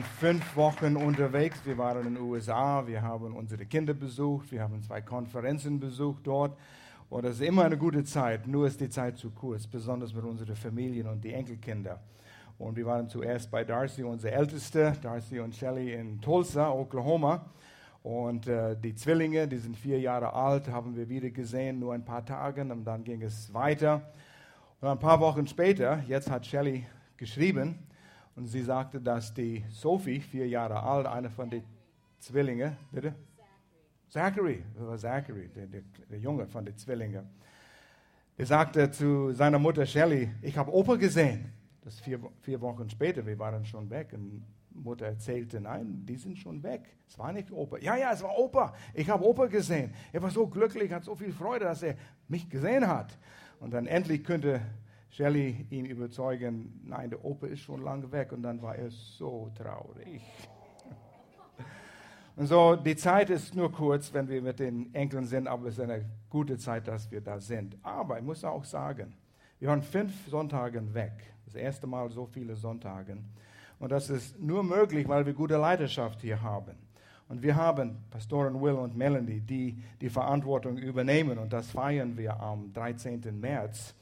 fünf Wochen unterwegs. Wir waren in den USA, wir haben unsere Kinder besucht, wir haben zwei Konferenzen besucht dort. Und es ist immer eine gute Zeit, nur ist die Zeit zu kurz, besonders mit unseren Familien und die Enkelkinder. Und wir waren zuerst bei Darcy, unsere Älteste, Darcy und Shelly in Tulsa, Oklahoma. Und äh, die Zwillinge, die sind vier Jahre alt, haben wir wieder gesehen, nur ein paar Tage. Und dann ging es weiter. Und ein paar Wochen später, jetzt hat Shelly geschrieben, und sie sagte, dass die Sophie, vier Jahre alt, eine von den Zwillingen, bitte? Zachary, das war Zachary, der, der, der Junge von den Zwillingen. Er sagte zu seiner Mutter Shelley, ich habe Opa gesehen. Das vier, vier Wochen später, wir waren schon weg. Und Mutter erzählte, nein, die sind schon weg. Es war nicht Opa. Ja, ja, es war Opa. Ich habe Opa gesehen. Er war so glücklich, hat so viel Freude, dass er mich gesehen hat. Und dann endlich könnte Shelley ihn überzeugen, nein, der Opa ist schon lange weg und dann war er so traurig. Und so, die Zeit ist nur kurz, wenn wir mit den Enkeln sind, aber es ist eine gute Zeit, dass wir da sind. Aber ich muss auch sagen, wir waren fünf Sonntage weg. Das erste Mal so viele Sonntage. Und das ist nur möglich, weil wir gute Leidenschaft hier haben. Und wir haben Pastoren Will und Melanie, die die Verantwortung übernehmen. Und das feiern wir am 13. März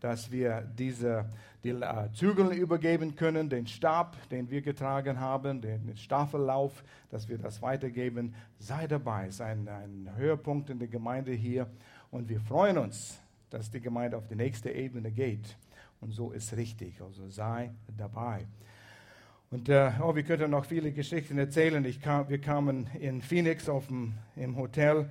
dass wir diese die äh, Zügel übergeben können, den Stab, den wir getragen haben, den Staffellauf, dass wir das weitergeben. Sei dabei, es ist ein, ein Höhepunkt in der Gemeinde hier und wir freuen uns, dass die Gemeinde auf die nächste Ebene geht. Und so ist richtig, also sei dabei. Und äh, oh, wir könnten noch viele Geschichten erzählen. Kam, wir kamen in Phoenix auf dem, im Hotel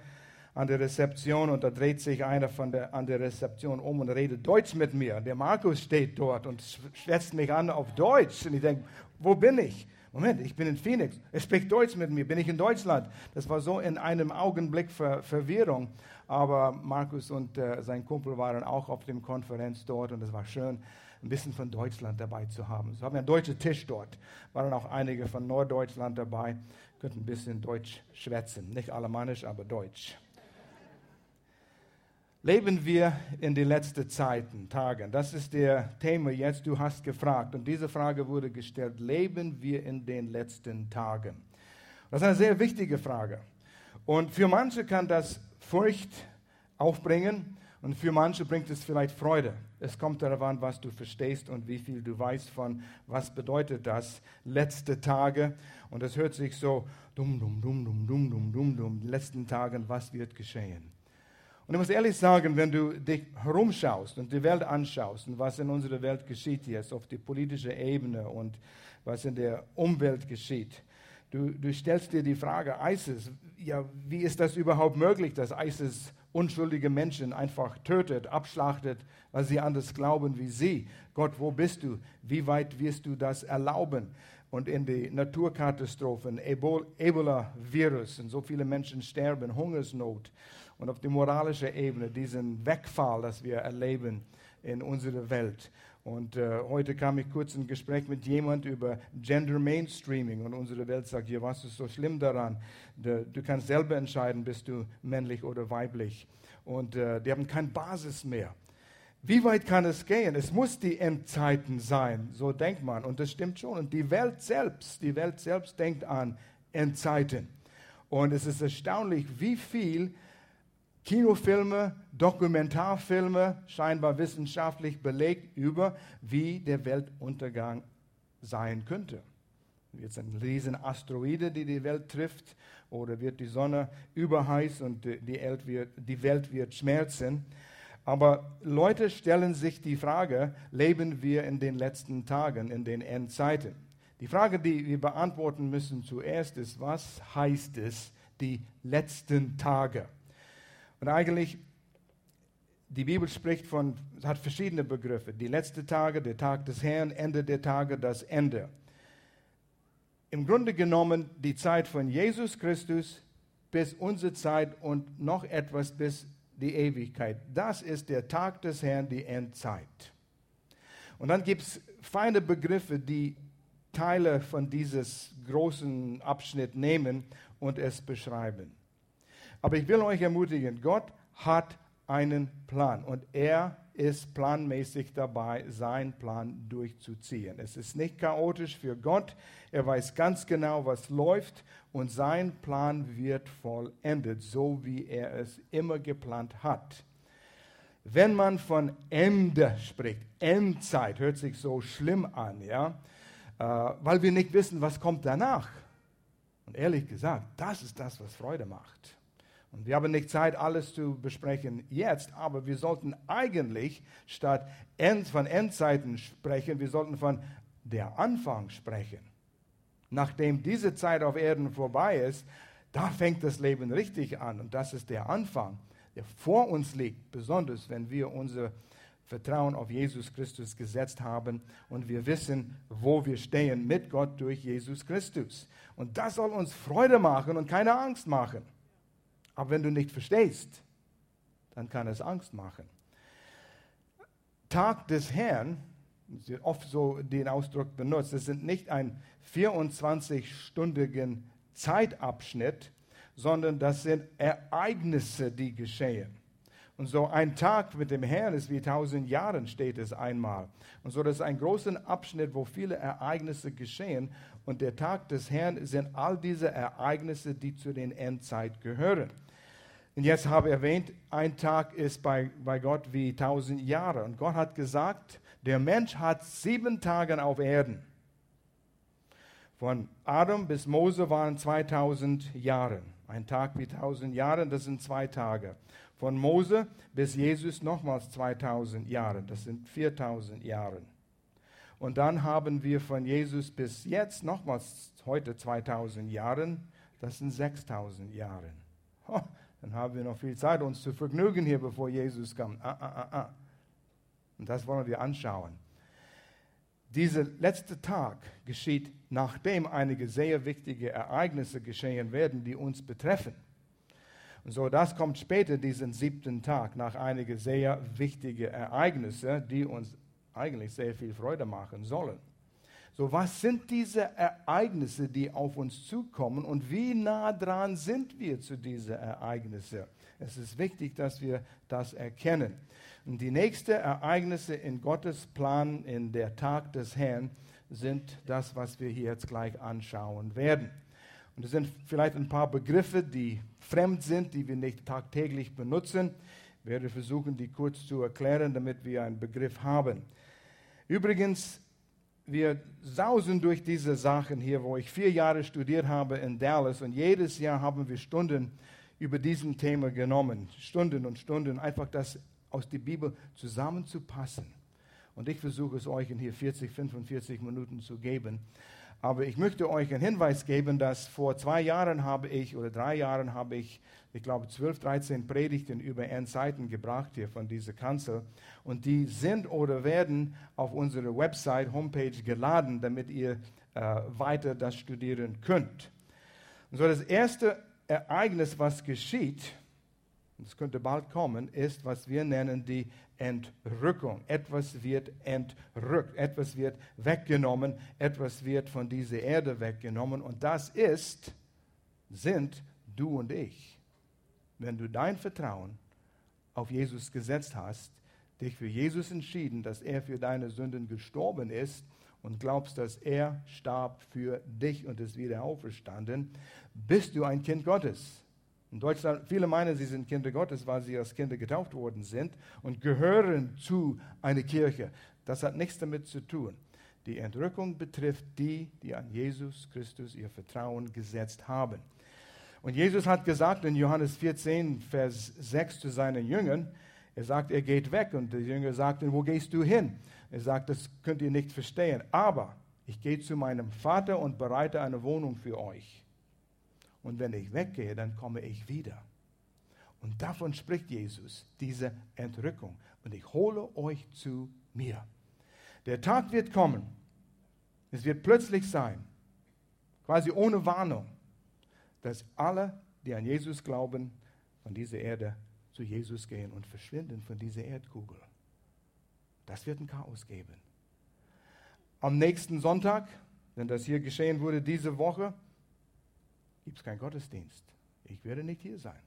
an der Rezeption und da dreht sich einer von der, an der Rezeption um und redet Deutsch mit mir. Der Markus steht dort und schwätzt mich an auf Deutsch. Und ich denke, wo bin ich? Moment, ich bin in Phoenix. Er spricht Deutsch mit mir. Bin ich in Deutschland? Das war so in einem Augenblick Ver Verwirrung. Aber Markus und äh, sein Kumpel waren auch auf dem Konferenz dort und es war schön, ein bisschen von Deutschland dabei zu haben. So haben wir einen deutschen Tisch dort. Waren auch einige von Norddeutschland dabei. Könnten ein bisschen Deutsch schwätzen. Nicht alemannisch, aber Deutsch. Leben wir in den letzten Zeiten, Tagen? Das ist der Thema jetzt. Du hast gefragt und diese Frage wurde gestellt. Leben wir in den letzten Tagen? Das ist eine sehr wichtige Frage. Und für manche kann das Furcht aufbringen und für manche bringt es vielleicht Freude. Es kommt darauf an, was du verstehst und wie viel du weißt von, was bedeutet das, letzte Tage. Und es hört sich so, dumm, dumm, dumm, dumm, dumm, dumm, dumm, dumm, letzten Tagen, was wird geschehen? Und ich muss ehrlich sagen, wenn du dich herumschaust und die Welt anschaust und was in unserer Welt geschieht jetzt auf der politischen Ebene und was in der Umwelt geschieht, du, du stellst dir die Frage, ISIS, ja, wie ist das überhaupt möglich, dass ISIS unschuldige Menschen einfach tötet, abschlachtet, weil sie anders glauben wie sie? Gott, wo bist du? Wie weit wirst du das erlauben? Und in die Naturkatastrophen, Ebola-Virus, und so viele Menschen sterben, Hungersnot und auf die moralische Ebene diesen Wegfall, das wir erleben in unserer Welt. Und äh, heute kam ich kurz in Gespräch mit jemand über Gender Mainstreaming und unsere Welt sagt, ja, was ist so schlimm daran? Du, du kannst selber entscheiden, bist du männlich oder weiblich. Und äh, die haben keine Basis mehr. Wie weit kann es gehen? Es muss die Endzeiten sein, so denkt man. Und das stimmt schon. Und die Welt selbst, die Welt selbst denkt an Endzeiten. Und es ist erstaunlich, wie viel Kinofilme, Dokumentarfilme, scheinbar wissenschaftlich belegt über, wie der Weltuntergang sein könnte. Wird es ein riesen Asteroide, die die Welt trifft, oder wird die Sonne überheiß und die Welt wird, die Welt wird schmerzen? Aber Leute stellen sich die Frage, leben wir in den letzten Tagen, in den Endzeiten? Die Frage, die wir beantworten müssen zuerst ist, was heißt es, die letzten Tage? Und eigentlich, die Bibel spricht von, hat verschiedene Begriffe. Die letzten Tage, der Tag des Herrn, Ende der Tage, das Ende. Im Grunde genommen die Zeit von Jesus Christus bis unsere Zeit und noch etwas bis die Ewigkeit. Das ist der Tag des Herrn, die Endzeit. Und dann gibt es feine Begriffe, die Teile von dieses großen Abschnitt nehmen und es beschreiben. Aber ich will euch ermutigen, Gott hat einen Plan und er ist planmäßig dabei, seinen Plan durchzuziehen. Es ist nicht chaotisch für Gott. Er weiß ganz genau, was läuft und sein Plan wird vollendet, so wie er es immer geplant hat. Wenn man von Ende spricht, Endzeit hört sich so schlimm an, ja, äh, weil wir nicht wissen, was kommt danach. Und ehrlich gesagt, das ist das, was Freude macht. Und wir haben nicht Zeit, alles zu besprechen jetzt, aber wir sollten eigentlich statt End, von Endzeiten sprechen, wir sollten von der Anfang sprechen. Nachdem diese Zeit auf Erden vorbei ist, da fängt das Leben richtig an und das ist der Anfang, der vor uns liegt, besonders wenn wir unser Vertrauen auf Jesus Christus gesetzt haben und wir wissen, wo wir stehen mit Gott durch Jesus Christus. Und das soll uns Freude machen und keine Angst machen. Aber wenn du nicht verstehst, dann kann es Angst machen. Tag des Herrn, oft so den Ausdruck benutzt, es sind nicht ein 24-stündigen Zeitabschnitt, sondern das sind Ereignisse, die geschehen. Und so ein Tag mit dem Herrn ist wie tausend Jahren, steht es einmal. Und so das ist ein großer Abschnitt, wo viele Ereignisse geschehen. Und der Tag des Herrn sind all diese Ereignisse, die zu den Endzeit gehören. Und jetzt habe ich erwähnt, ein Tag ist bei, bei Gott wie tausend Jahre. Und Gott hat gesagt, der Mensch hat sieben Tage auf Erden. Von Adam bis Mose waren 2000 Jahre. Ein Tag wie tausend Jahre, das sind zwei Tage. Von Mose bis Jesus nochmals 2000 Jahre, das sind 4000 Jahre. Und dann haben wir von Jesus bis jetzt nochmals heute 2000 Jahre, das sind 6000 Jahre. Dann haben wir noch viel Zeit, uns zu vergnügen hier, bevor Jesus kommt. Ah, ah, ah, ah. Und das wollen wir anschauen. Dieser letzte Tag geschieht, nachdem einige sehr wichtige Ereignisse geschehen werden, die uns betreffen. Und so, das kommt später, diesen siebten Tag, nach einigen sehr wichtigen Ereignissen, die uns eigentlich sehr viel Freude machen sollen. So, was sind diese Ereignisse, die auf uns zukommen und wie nah dran sind wir zu diesen Ereignissen? Es ist wichtig, dass wir das erkennen. Und die nächsten Ereignisse in Gottes Plan, in der Tag des Herrn, sind das, was wir hier jetzt gleich anschauen werden. Und es sind vielleicht ein paar Begriffe, die fremd sind, die wir nicht tagtäglich benutzen. Ich werde versuchen, die kurz zu erklären, damit wir einen Begriff haben. Übrigens, wir sausen durch diese Sachen hier, wo ich vier Jahre studiert habe in Dallas und jedes Jahr haben wir Stunden über diesen Thema genommen. Stunden und Stunden, einfach das aus der Bibel zusammenzupassen. Und ich versuche es euch in hier 40, 45 Minuten zu geben. Aber ich möchte euch einen Hinweis geben, dass vor zwei Jahren habe ich, oder drei Jahren habe ich, ich glaube, 12, 13 Predigten über Endzeiten gebracht hier von dieser Kanzel. Und die sind oder werden auf unsere Website, Homepage geladen, damit ihr äh, weiter das studieren könnt. Und so das erste Ereignis, was geschieht, das könnte bald kommen, ist, was wir nennen die Entrückung. Etwas wird entrückt, etwas wird weggenommen, etwas wird von dieser Erde weggenommen. Und das ist, sind du und ich. Wenn du dein Vertrauen auf Jesus gesetzt hast, dich für Jesus entschieden, dass er für deine Sünden gestorben ist und glaubst, dass er starb für dich und ist wieder auferstanden, bist du ein Kind Gottes. In Deutschland, viele meinen, sie sind Kinder Gottes, weil sie als Kinder getauft worden sind und gehören zu einer Kirche. Das hat nichts damit zu tun. Die Entrückung betrifft die, die an Jesus Christus ihr Vertrauen gesetzt haben. Und Jesus hat gesagt in Johannes 14, Vers 6 zu seinen Jüngern, er sagt, er geht weg. Und die Jünger sagten, wo gehst du hin? Er sagt, das könnt ihr nicht verstehen. Aber ich gehe zu meinem Vater und bereite eine Wohnung für euch. Und wenn ich weggehe, dann komme ich wieder. Und davon spricht Jesus, diese Entrückung. Und ich hole euch zu mir. Der Tag wird kommen. Es wird plötzlich sein, quasi ohne Warnung, dass alle, die an Jesus glauben, von dieser Erde zu Jesus gehen und verschwinden von dieser Erdkugel. Das wird ein Chaos geben. Am nächsten Sonntag, wenn das hier geschehen wurde, diese Woche, gibt es keinen Gottesdienst. Ich werde nicht hier sein.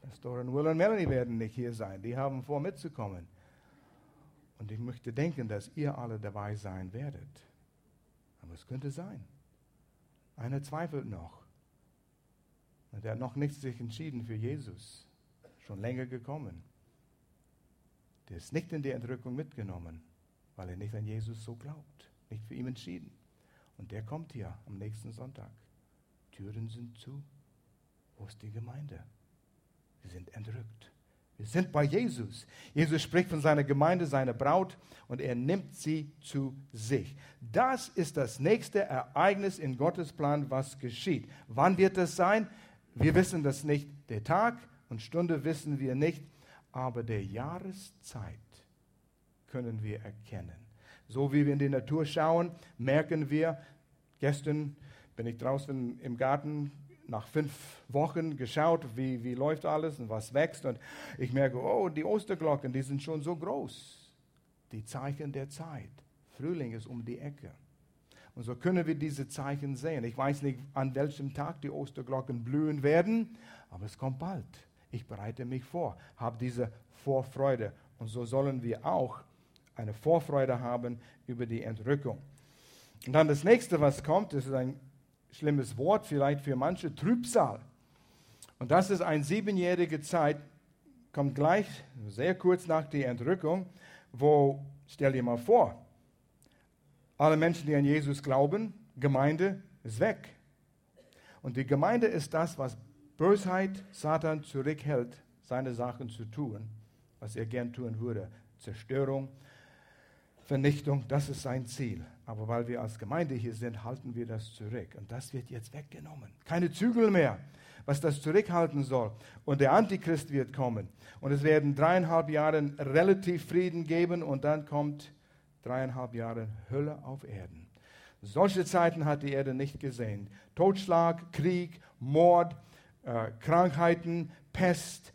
Pastoren Will und Melanie werden nicht hier sein. Die haben vor, mitzukommen. Und ich möchte denken, dass ihr alle dabei sein werdet. Aber es könnte sein. Einer zweifelt noch. Und er hat noch nicht sich entschieden für Jesus. Schon länger gekommen. Der ist nicht in die Entrückung mitgenommen, weil er nicht an Jesus so glaubt. Nicht für ihn entschieden. Und der kommt hier am nächsten Sonntag. Türen sind zu. Wo ist die Gemeinde? Sie sind entrückt. Wir sind bei Jesus. Jesus spricht von seiner Gemeinde, seiner Braut, und er nimmt sie zu sich. Das ist das nächste Ereignis in Gottes Plan, was geschieht. Wann wird das sein? Wir wissen das nicht. Der Tag und Stunde wissen wir nicht, aber der Jahreszeit können wir erkennen. So wie wir in die Natur schauen, merken wir, gestern bin ich draußen im Garten nach fünf Wochen geschaut, wie, wie läuft alles und was wächst. Und ich merke, oh, die Osterglocken, die sind schon so groß. Die Zeichen der Zeit. Frühling ist um die Ecke. Und so können wir diese Zeichen sehen. Ich weiß nicht, an welchem Tag die Osterglocken blühen werden, aber es kommt bald. Ich bereite mich vor, habe diese Vorfreude. Und so sollen wir auch eine Vorfreude haben über die Entrückung. Und dann das nächste, was kommt, ist ein schlimmes Wort vielleicht für manche, Trübsal. Und das ist eine siebenjährige Zeit, kommt gleich sehr kurz nach der Entrückung, wo, stell dir mal vor, alle Menschen, die an Jesus glauben, Gemeinde ist weg. Und die Gemeinde ist das, was Bösheit Satan zurückhält, seine Sachen zu tun, was er gern tun würde. Zerstörung, Vernichtung, das ist sein Ziel. Aber weil wir als Gemeinde hier sind, halten wir das zurück. Und das wird jetzt weggenommen. Keine Zügel mehr, was das zurückhalten soll. Und der Antichrist wird kommen. Und es werden dreieinhalb Jahre relativ Frieden geben und dann kommt dreieinhalb Jahre Hölle auf Erden. Solche Zeiten hat die Erde nicht gesehen. Totschlag, Krieg, Mord, äh, Krankheiten, Pest,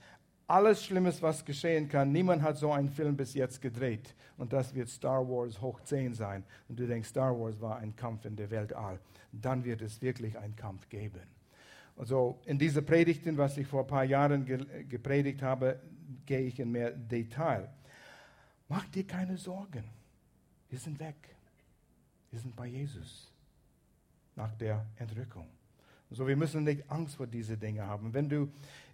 alles Schlimmes, was geschehen kann. Niemand hat so einen Film bis jetzt gedreht. Und das wird Star Wars hoch 10 sein. Und du denkst, Star Wars war ein Kampf in der Weltall. Dann wird es wirklich einen Kampf geben. Also in diese Predigten, was ich vor ein paar Jahren ge gepredigt habe, gehe ich in mehr Detail. Mach dir keine Sorgen. Wir sind weg. Wir sind bei Jesus nach der Entrückung. So, wir müssen nicht Angst vor diese Dinge haben. Wenn du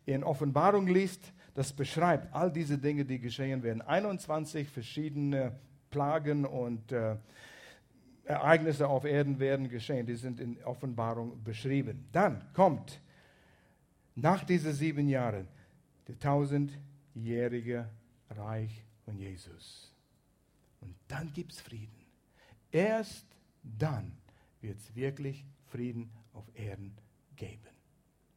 in Offenbarung liest, das beschreibt all diese Dinge, die geschehen werden. 21 verschiedene Plagen und äh, Ereignisse auf Erden werden geschehen. Die sind in Offenbarung beschrieben. Dann kommt nach diesen sieben Jahren der tausendjährige Reich von Jesus. Und dann gibt es Frieden. Erst dann wird es wirklich Frieden auf Erden geben.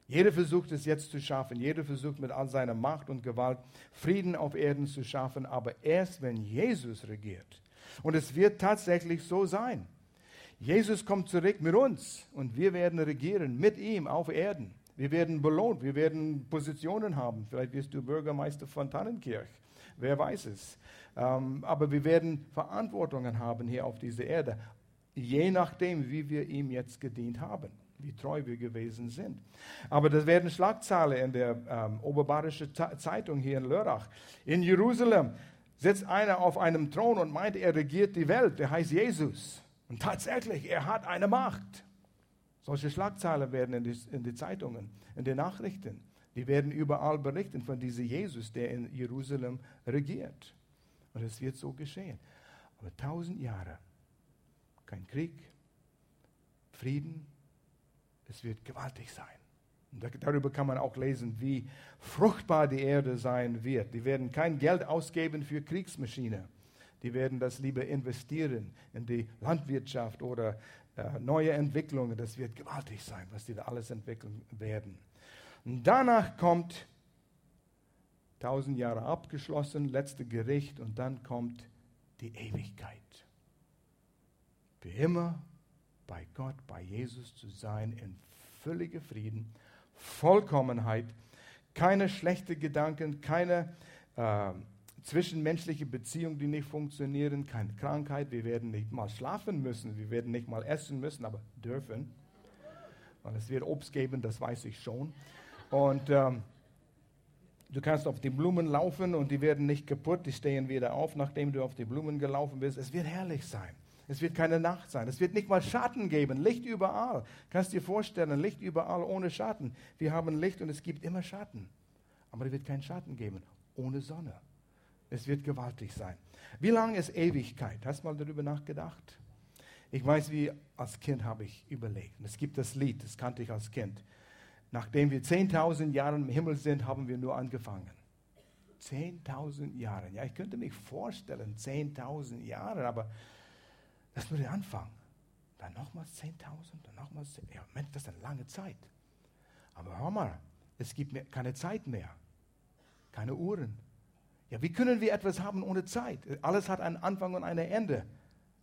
Jeder versucht es jetzt zu schaffen. Jeder versucht mit all seiner Macht und Gewalt Frieden auf Erden zu schaffen. Aber erst wenn Jesus regiert. Und es wird tatsächlich so sein. Jesus kommt zurück mit uns und wir werden regieren mit ihm auf Erden. Wir werden belohnt, wir werden Positionen haben. Vielleicht wirst du Bürgermeister von Tannenkirch. Wer weiß es. Ähm, aber wir werden Verantwortungen haben hier auf dieser Erde, je nachdem, wie wir ihm jetzt gedient haben wie treu wir gewesen sind. Aber das werden Schlagzeilen in der ähm, Oberbayerischen Zeitung hier in Lörrach. In Jerusalem sitzt einer auf einem Thron und meint, er regiert die Welt. Der heißt Jesus. Und tatsächlich, er hat eine Macht. Solche Schlagzeilen werden in die, in die Zeitungen, in den Nachrichten. Die werden überall berichten von diesem Jesus, der in Jerusalem regiert. Und es wird so geschehen. Aber tausend Jahre, kein Krieg, Frieden, es wird gewaltig sein. Und darüber kann man auch lesen, wie fruchtbar die Erde sein wird. Die werden kein Geld ausgeben für Kriegsmaschine. Die werden das lieber investieren in die Landwirtschaft oder äh, neue Entwicklungen. Das wird gewaltig sein, was die da alles entwickeln werden. Und danach kommt tausend Jahre abgeschlossen, letzte Gericht und dann kommt die Ewigkeit. Für immer bei Gott, bei Jesus zu sein, in völliger Frieden, Vollkommenheit, keine schlechten Gedanken, keine äh, zwischenmenschliche Beziehungen, die nicht funktionieren, keine Krankheit. Wir werden nicht mal schlafen müssen, wir werden nicht mal essen müssen, aber dürfen. Weil es wird Obst geben, das weiß ich schon. Und ähm, Du kannst auf die Blumen laufen und die werden nicht kaputt, die stehen wieder auf, nachdem du auf die Blumen gelaufen bist. Es wird herrlich sein. Es wird keine Nacht sein. Es wird nicht mal Schatten geben. Licht überall. Kannst dir vorstellen, Licht überall ohne Schatten. Wir haben Licht und es gibt immer Schatten. Aber es wird keinen Schatten geben ohne Sonne. Es wird gewaltig sein. Wie lange ist Ewigkeit? Hast du mal darüber nachgedacht? Ich weiß, wie als Kind habe ich überlegt. Es gibt das Lied, das kannte ich als Kind. Nachdem wir 10.000 Jahre im Himmel sind, haben wir nur angefangen. 10.000 Jahre. Ja, ich könnte mich vorstellen, 10.000 Jahre, aber das würde anfangen. Dann nochmals 10.000, dann nochmals 10.000. Ja, Mensch, das ist eine lange Zeit. Aber hör mal, es gibt keine Zeit mehr. Keine Uhren. Ja, wie können wir etwas haben ohne Zeit? Alles hat einen Anfang und ein Ende,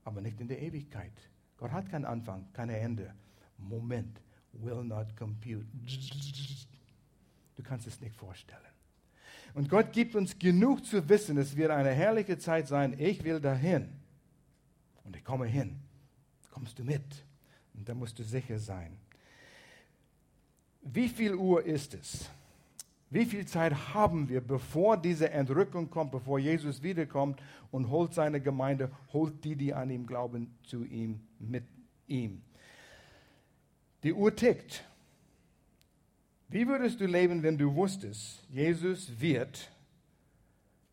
aber nicht in der Ewigkeit. Gott hat keinen Anfang, kein Ende. Moment, will not compute. Du kannst es nicht vorstellen. Und Gott gibt uns genug zu wissen, es wird eine herrliche Zeit sein. Ich will dahin. Ich komme hin. Kommst du mit? Und da musst du sicher sein. Wie viel Uhr ist es? Wie viel Zeit haben wir, bevor diese Entrückung kommt, bevor Jesus wiederkommt und holt seine Gemeinde, holt die, die an ihm glauben, zu ihm, mit ihm? Die Uhr tickt. Wie würdest du leben, wenn du wusstest, Jesus wird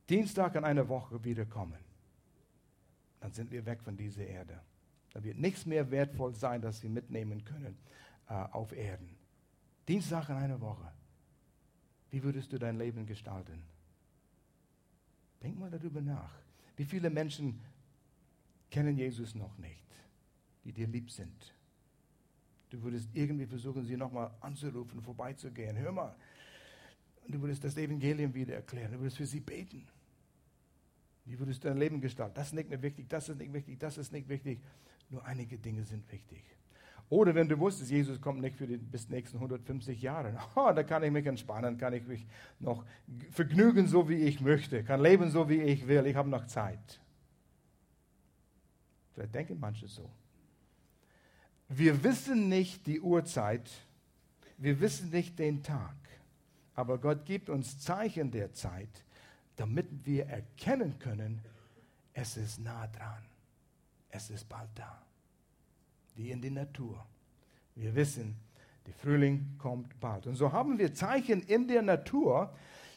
Dienstag in einer Woche wiederkommen? Dann sind wir weg von dieser Erde. Da wird nichts mehr wertvoll sein, das wir mitnehmen können äh, auf Erden. Dienstag in einer Woche. Wie würdest du dein Leben gestalten? Denk mal darüber nach. Wie viele Menschen kennen Jesus noch nicht, die dir lieb sind? Du würdest irgendwie versuchen, sie nochmal anzurufen, vorbeizugehen. Hör mal. Du würdest das Evangelium wieder erklären. Du würdest für sie beten. Wie würdest du dein Leben gestalten? Das ist nicht mehr wichtig, das ist nicht wichtig, das ist nicht wichtig. Nur einige Dinge sind wichtig. Oder wenn du wusstest, Jesus kommt nicht für die bis nächsten 150 Jahre, oh, da kann ich mich entspannen, kann ich mich noch vergnügen, so wie ich möchte, kann leben, so wie ich will, ich habe noch Zeit. Vielleicht denken manche so. Wir wissen nicht die Uhrzeit, wir wissen nicht den Tag, aber Gott gibt uns Zeichen der Zeit, damit wir erkennen können, es ist nah dran, es ist bald da wie in die Natur. Wir wissen, der Frühling kommt bald. Und so haben wir Zeichen in der Natur,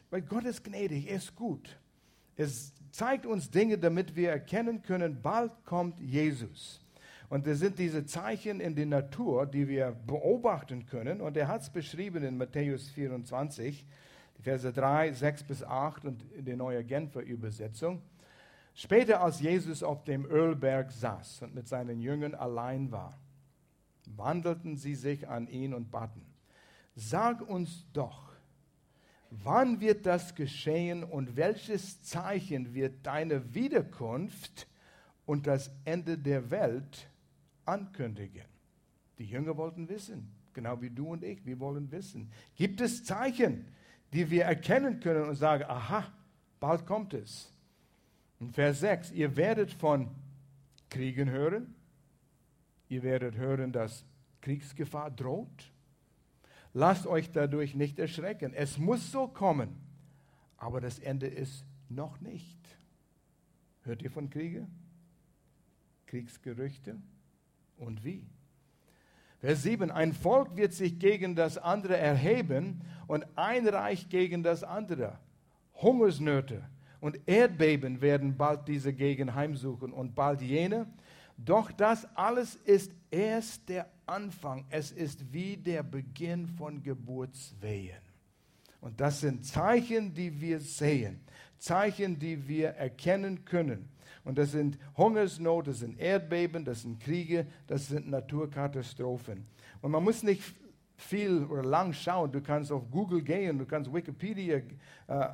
weil Gott ist gnädig, er ist gut. Es zeigt uns Dinge, damit wir erkennen können, bald kommt Jesus. Und das sind diese Zeichen in der Natur, die wir beobachten können. Und er hat es beschrieben in Matthäus 24, Verse 3, 6 bis 8 und in der neuen Genfer Übersetzung. Später, als Jesus auf dem Ölberg saß und mit seinen Jüngern allein war, wandelten sie sich an ihn und baten, sag uns doch, wann wird das geschehen und welches Zeichen wird deine Wiederkunft und das Ende der Welt ankündigen? Die Jünger wollten wissen, genau wie du und ich, wir wollen wissen. Gibt es Zeichen, die wir erkennen können und sagen, aha, bald kommt es? In Vers 6, ihr werdet von Kriegen hören, ihr werdet hören, dass Kriegsgefahr droht. Lasst euch dadurch nicht erschrecken. Es muss so kommen, aber das Ende ist noch nicht. Hört ihr von Kriege? Kriegsgerüchte? Und wie? Vers 7, ein Volk wird sich gegen das andere erheben und ein Reich gegen das andere. Hungersnöte, und Erdbeben werden bald diese Gegend heimsuchen und bald jene. Doch das alles ist erst der Anfang. Es ist wie der Beginn von Geburtswehen. Und das sind Zeichen, die wir sehen, Zeichen, die wir erkennen können. Und das sind Hungersnot, das sind Erdbeben, das sind Kriege, das sind Naturkatastrophen. Und man muss nicht viel oder lang schauen. Du kannst auf Google gehen, du kannst Wikipedia äh,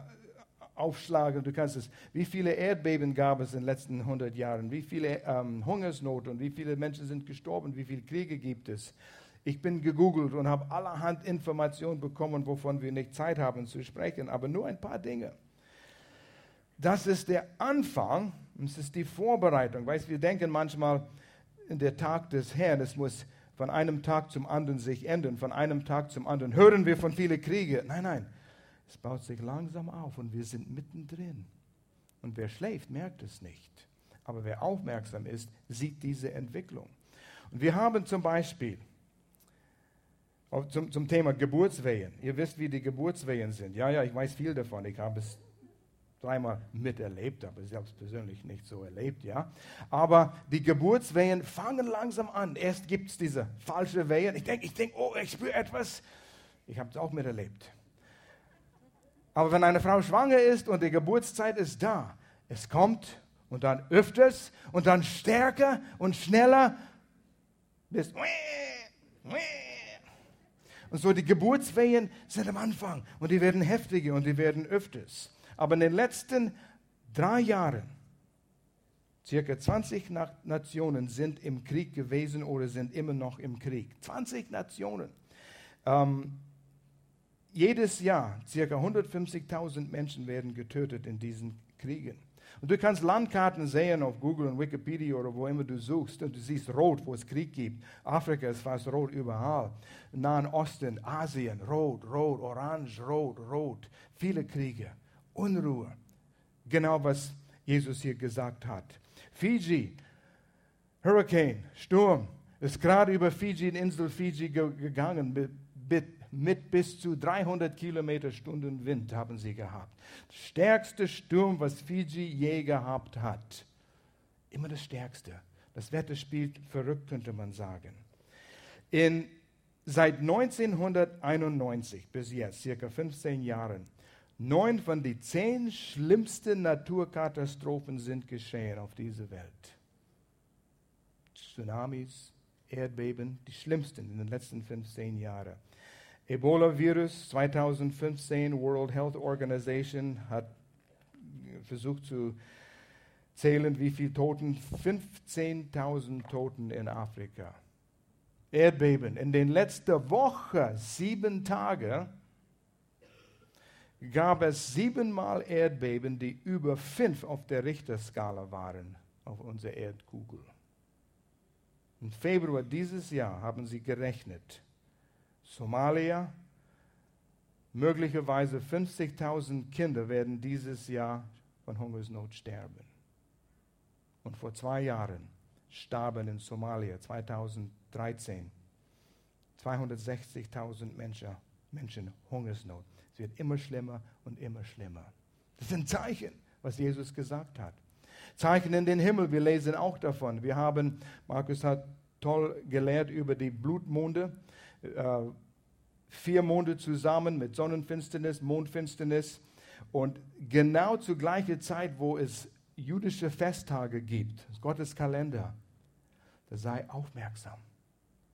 aufschlagen. Du kannst es, wie viele Erdbeben gab es in den letzten 100 Jahren? Wie viele ähm, Hungersnoten? Wie viele Menschen sind gestorben? Wie viele Kriege gibt es? Ich bin gegoogelt und habe allerhand Informationen bekommen, wovon wir nicht Zeit haben zu sprechen, aber nur ein paar Dinge. Das ist der Anfang, es ist die Vorbereitung. Weißt, wir denken manchmal, der Tag des Herrn, es muss von einem Tag zum anderen sich ändern, von einem Tag zum anderen. Hören wir von vielen Kriegen? Nein, nein. Es baut sich langsam auf und wir sind mittendrin. Und wer schläft, merkt es nicht. Aber wer aufmerksam ist, sieht diese Entwicklung. Und wir haben zum Beispiel zum, zum Thema Geburtswehen. Ihr wisst, wie die Geburtswehen sind. Ja, ja, ich weiß viel davon. Ich habe es dreimal miterlebt, aber selbst persönlich nicht so erlebt, ja. Aber die Geburtswehen fangen langsam an. Erst gibt es diese falsche Wehen. Ich denke, ich denke, oh, ich spüre etwas. Ich habe es auch miterlebt. Aber wenn eine Frau schwanger ist und die Geburtszeit ist da, es kommt und dann öfters und dann stärker und schneller bis und so die Geburtswehen sind am Anfang und die werden heftiger und die werden öfters. Aber in den letzten drei Jahren, circa 20 Nationen sind im Krieg gewesen oder sind immer noch im Krieg. 20 Nationen. Ähm, jedes Jahr circa 150.000 Menschen werden getötet in diesen Kriegen. Und du kannst Landkarten sehen auf Google und Wikipedia oder wo immer du suchst und du siehst rot, wo es Krieg gibt. Afrika ist fast rot überall. Nahen Osten, Asien, rot, rot, orange, rot, rot. Viele Kriege, Unruhe. Genau was Jesus hier gesagt hat. Fiji, Hurricane, Sturm, ist gerade über Fiji, die Insel Fiji gegangen mit bis zu 300 Kilometer Stunden Wind haben sie gehabt. Stärkste Sturm, was Fiji je gehabt hat. Immer das Stärkste. Das Wetter spielt verrückt, könnte man sagen. In, seit 1991 bis jetzt, circa 15 Jahren, neun von den zehn schlimmsten Naturkatastrophen sind geschehen auf dieser Welt. Tsunamis, Erdbeben, die schlimmsten in den letzten 15 Jahren. Ebola-Virus 2015, World Health Organization hat versucht zu zählen, wie viele Toten. 15.000 Toten in Afrika. Erdbeben. In den letzten Wochen, sieben Tage, gab es siebenmal Erdbeben, die über fünf auf der Richterskala waren auf unserer Erdkugel. Im Februar dieses Jahr haben sie gerechnet. Somalia. Möglicherweise 50.000 Kinder werden dieses Jahr von Hungersnot sterben. Und vor zwei Jahren starben in Somalia 2013 260.000 Menschen, Menschen Hungersnot. Wird immer schlimmer und immer schlimmer. Das sind Zeichen, was Jesus gesagt hat. Zeichen in den Himmel, wir lesen auch davon. Wir haben, Markus hat toll gelehrt über die Blutmonde. Äh, vier Monde zusammen mit Sonnenfinsternis, Mondfinsternis. Und genau zur gleichen Zeit, wo es jüdische Festtage gibt, Gottes Kalender, da sei aufmerksam.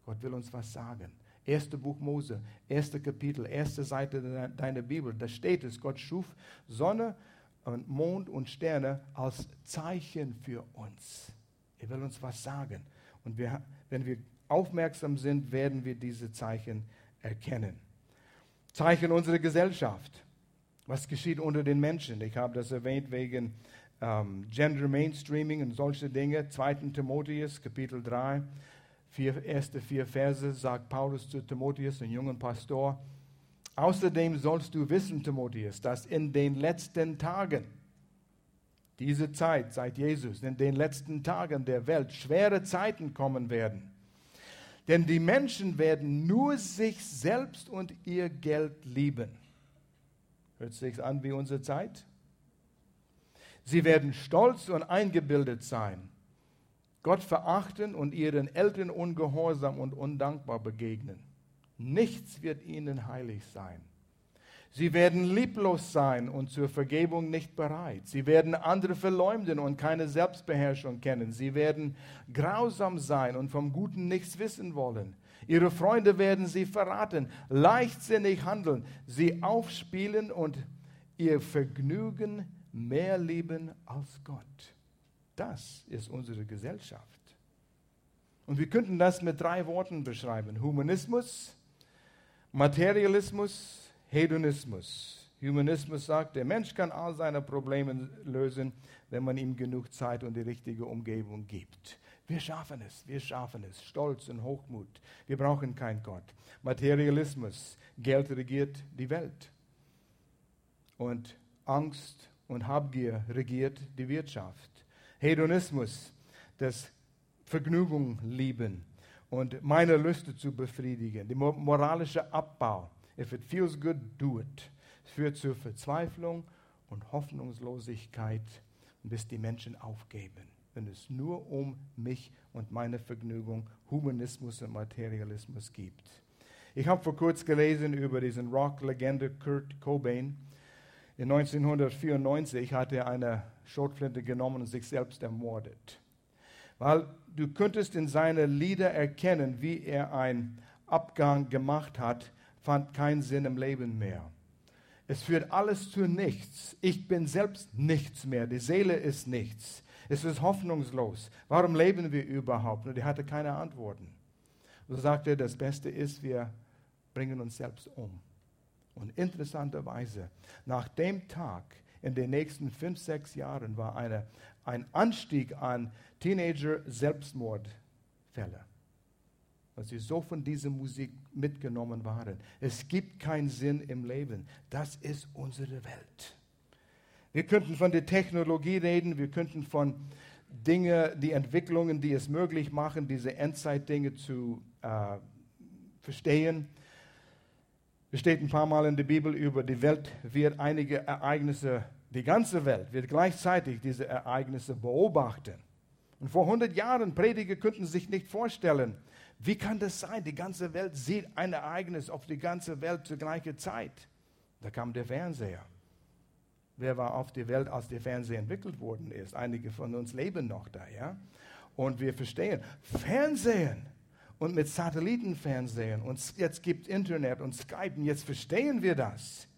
Gott will uns was sagen. Erste Buch Mose, erste Kapitel, erste Seite deiner Bibel, da steht es, Gott schuf Sonne und Mond und Sterne als Zeichen für uns. Er will uns was sagen. Und wir, wenn wir aufmerksam sind, werden wir diese Zeichen erkennen. Zeichen unserer Gesellschaft. Was geschieht unter den Menschen? Ich habe das erwähnt wegen ähm, Gender Mainstreaming und solche Dinge. 2. Timotheus, Kapitel 3, vier, erste vier Verse, sagt Paulus zu Timotheus, einem jungen Pastor. Außerdem sollst du wissen, Timotheus, dass in den letzten Tagen, diese Zeit seit Jesus, in den letzten Tagen der Welt schwere Zeiten kommen werden. Denn die Menschen werden nur sich selbst und ihr Geld lieben. Hört sich an wie unsere Zeit? Sie werden stolz und eingebildet sein, Gott verachten und ihren Eltern ungehorsam und undankbar begegnen. Nichts wird ihnen heilig sein. Sie werden lieblos sein und zur Vergebung nicht bereit. Sie werden andere verleumden und keine Selbstbeherrschung kennen. Sie werden grausam sein und vom Guten nichts wissen wollen. Ihre Freunde werden sie verraten, leichtsinnig handeln, sie aufspielen und ihr Vergnügen mehr lieben als Gott. Das ist unsere Gesellschaft. Und wir könnten das mit drei Worten beschreiben. Humanismus, Materialismus Hedonismus. Humanismus sagt, der Mensch kann all seine Probleme lösen, wenn man ihm genug Zeit und die richtige Umgebung gibt. Wir schaffen es, wir schaffen es. Stolz und Hochmut. Wir brauchen keinen Gott. Materialismus. Geld regiert die Welt. Und Angst und Habgier regiert die Wirtschaft. Hedonismus, das Vergnügung lieben und meine Lüste zu befriedigen. Der moralische Abbau. If it feels good, do it. Es führt zur Verzweiflung und Hoffnungslosigkeit, bis die Menschen aufgeben, wenn es nur um mich und meine Vergnügung, Humanismus und Materialismus gibt. Ich habe vor kurzem gelesen über diesen Rock-Legende Kurt Cobain. In 1994 hat er eine Schrotflinte genommen und sich selbst ermordet. Weil du könntest in seinen Lieder erkennen, wie er einen Abgang gemacht hat, fand keinen Sinn im Leben mehr. Es führt alles zu nichts. Ich bin selbst nichts mehr. Die Seele ist nichts. Es ist hoffnungslos. Warum leben wir überhaupt? Und er hatte keine Antworten. So sagte er, das Beste ist, wir bringen uns selbst um. Und interessanterweise, nach dem Tag, in den nächsten fünf, sechs Jahren, war eine, ein Anstieg an Teenager-Selbstmordfälle, weil sie so von dieser Musik mitgenommen waren. Es gibt keinen Sinn im Leben. Das ist unsere Welt. Wir könnten von der Technologie reden, wir könnten von Dingen, die Entwicklungen, die es möglich machen, diese Endzeitdinge zu äh, verstehen. Es steht ein paar Mal in der Bibel über die Welt wird einige Ereignisse, die ganze Welt wird gleichzeitig diese Ereignisse beobachten. Und vor 100 Jahren Prediger könnten sich nicht vorstellen, wie kann das sein? Die ganze Welt sieht ein Ereignis auf die ganze Welt zur gleichen Zeit. Da kam der Fernseher. Wer war auf der Welt, als der Fernseher entwickelt worden ist? Einige von uns leben noch da, ja? Und wir verstehen, Fernsehen und mit Satellitenfernsehen und jetzt gibt Internet und Skype und jetzt verstehen wir das.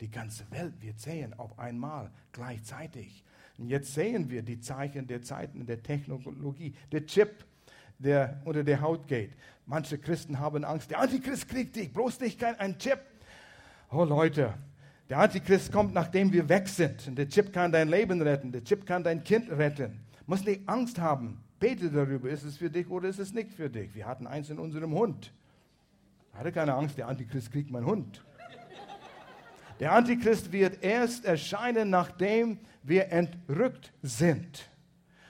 Die ganze Welt wird sehen auf einmal gleichzeitig. Und jetzt sehen wir die Zeichen der Zeiten der Technologie, der Chip, der unter der Haut geht. Manche Christen haben Angst, der Antichrist kriegt dich, bloß nicht kein ein Chip. Oh Leute, der Antichrist kommt, nachdem wir weg sind. Und der Chip kann dein Leben retten, der Chip kann dein Kind retten. Muss nicht Angst haben. Bete darüber, ist es für dich oder ist es nicht für dich? Wir hatten eins in unserem Hund. Ich hatte keine Angst, der Antichrist kriegt meinen Hund. Der Antichrist wird erst erscheinen, nachdem wir entrückt sind.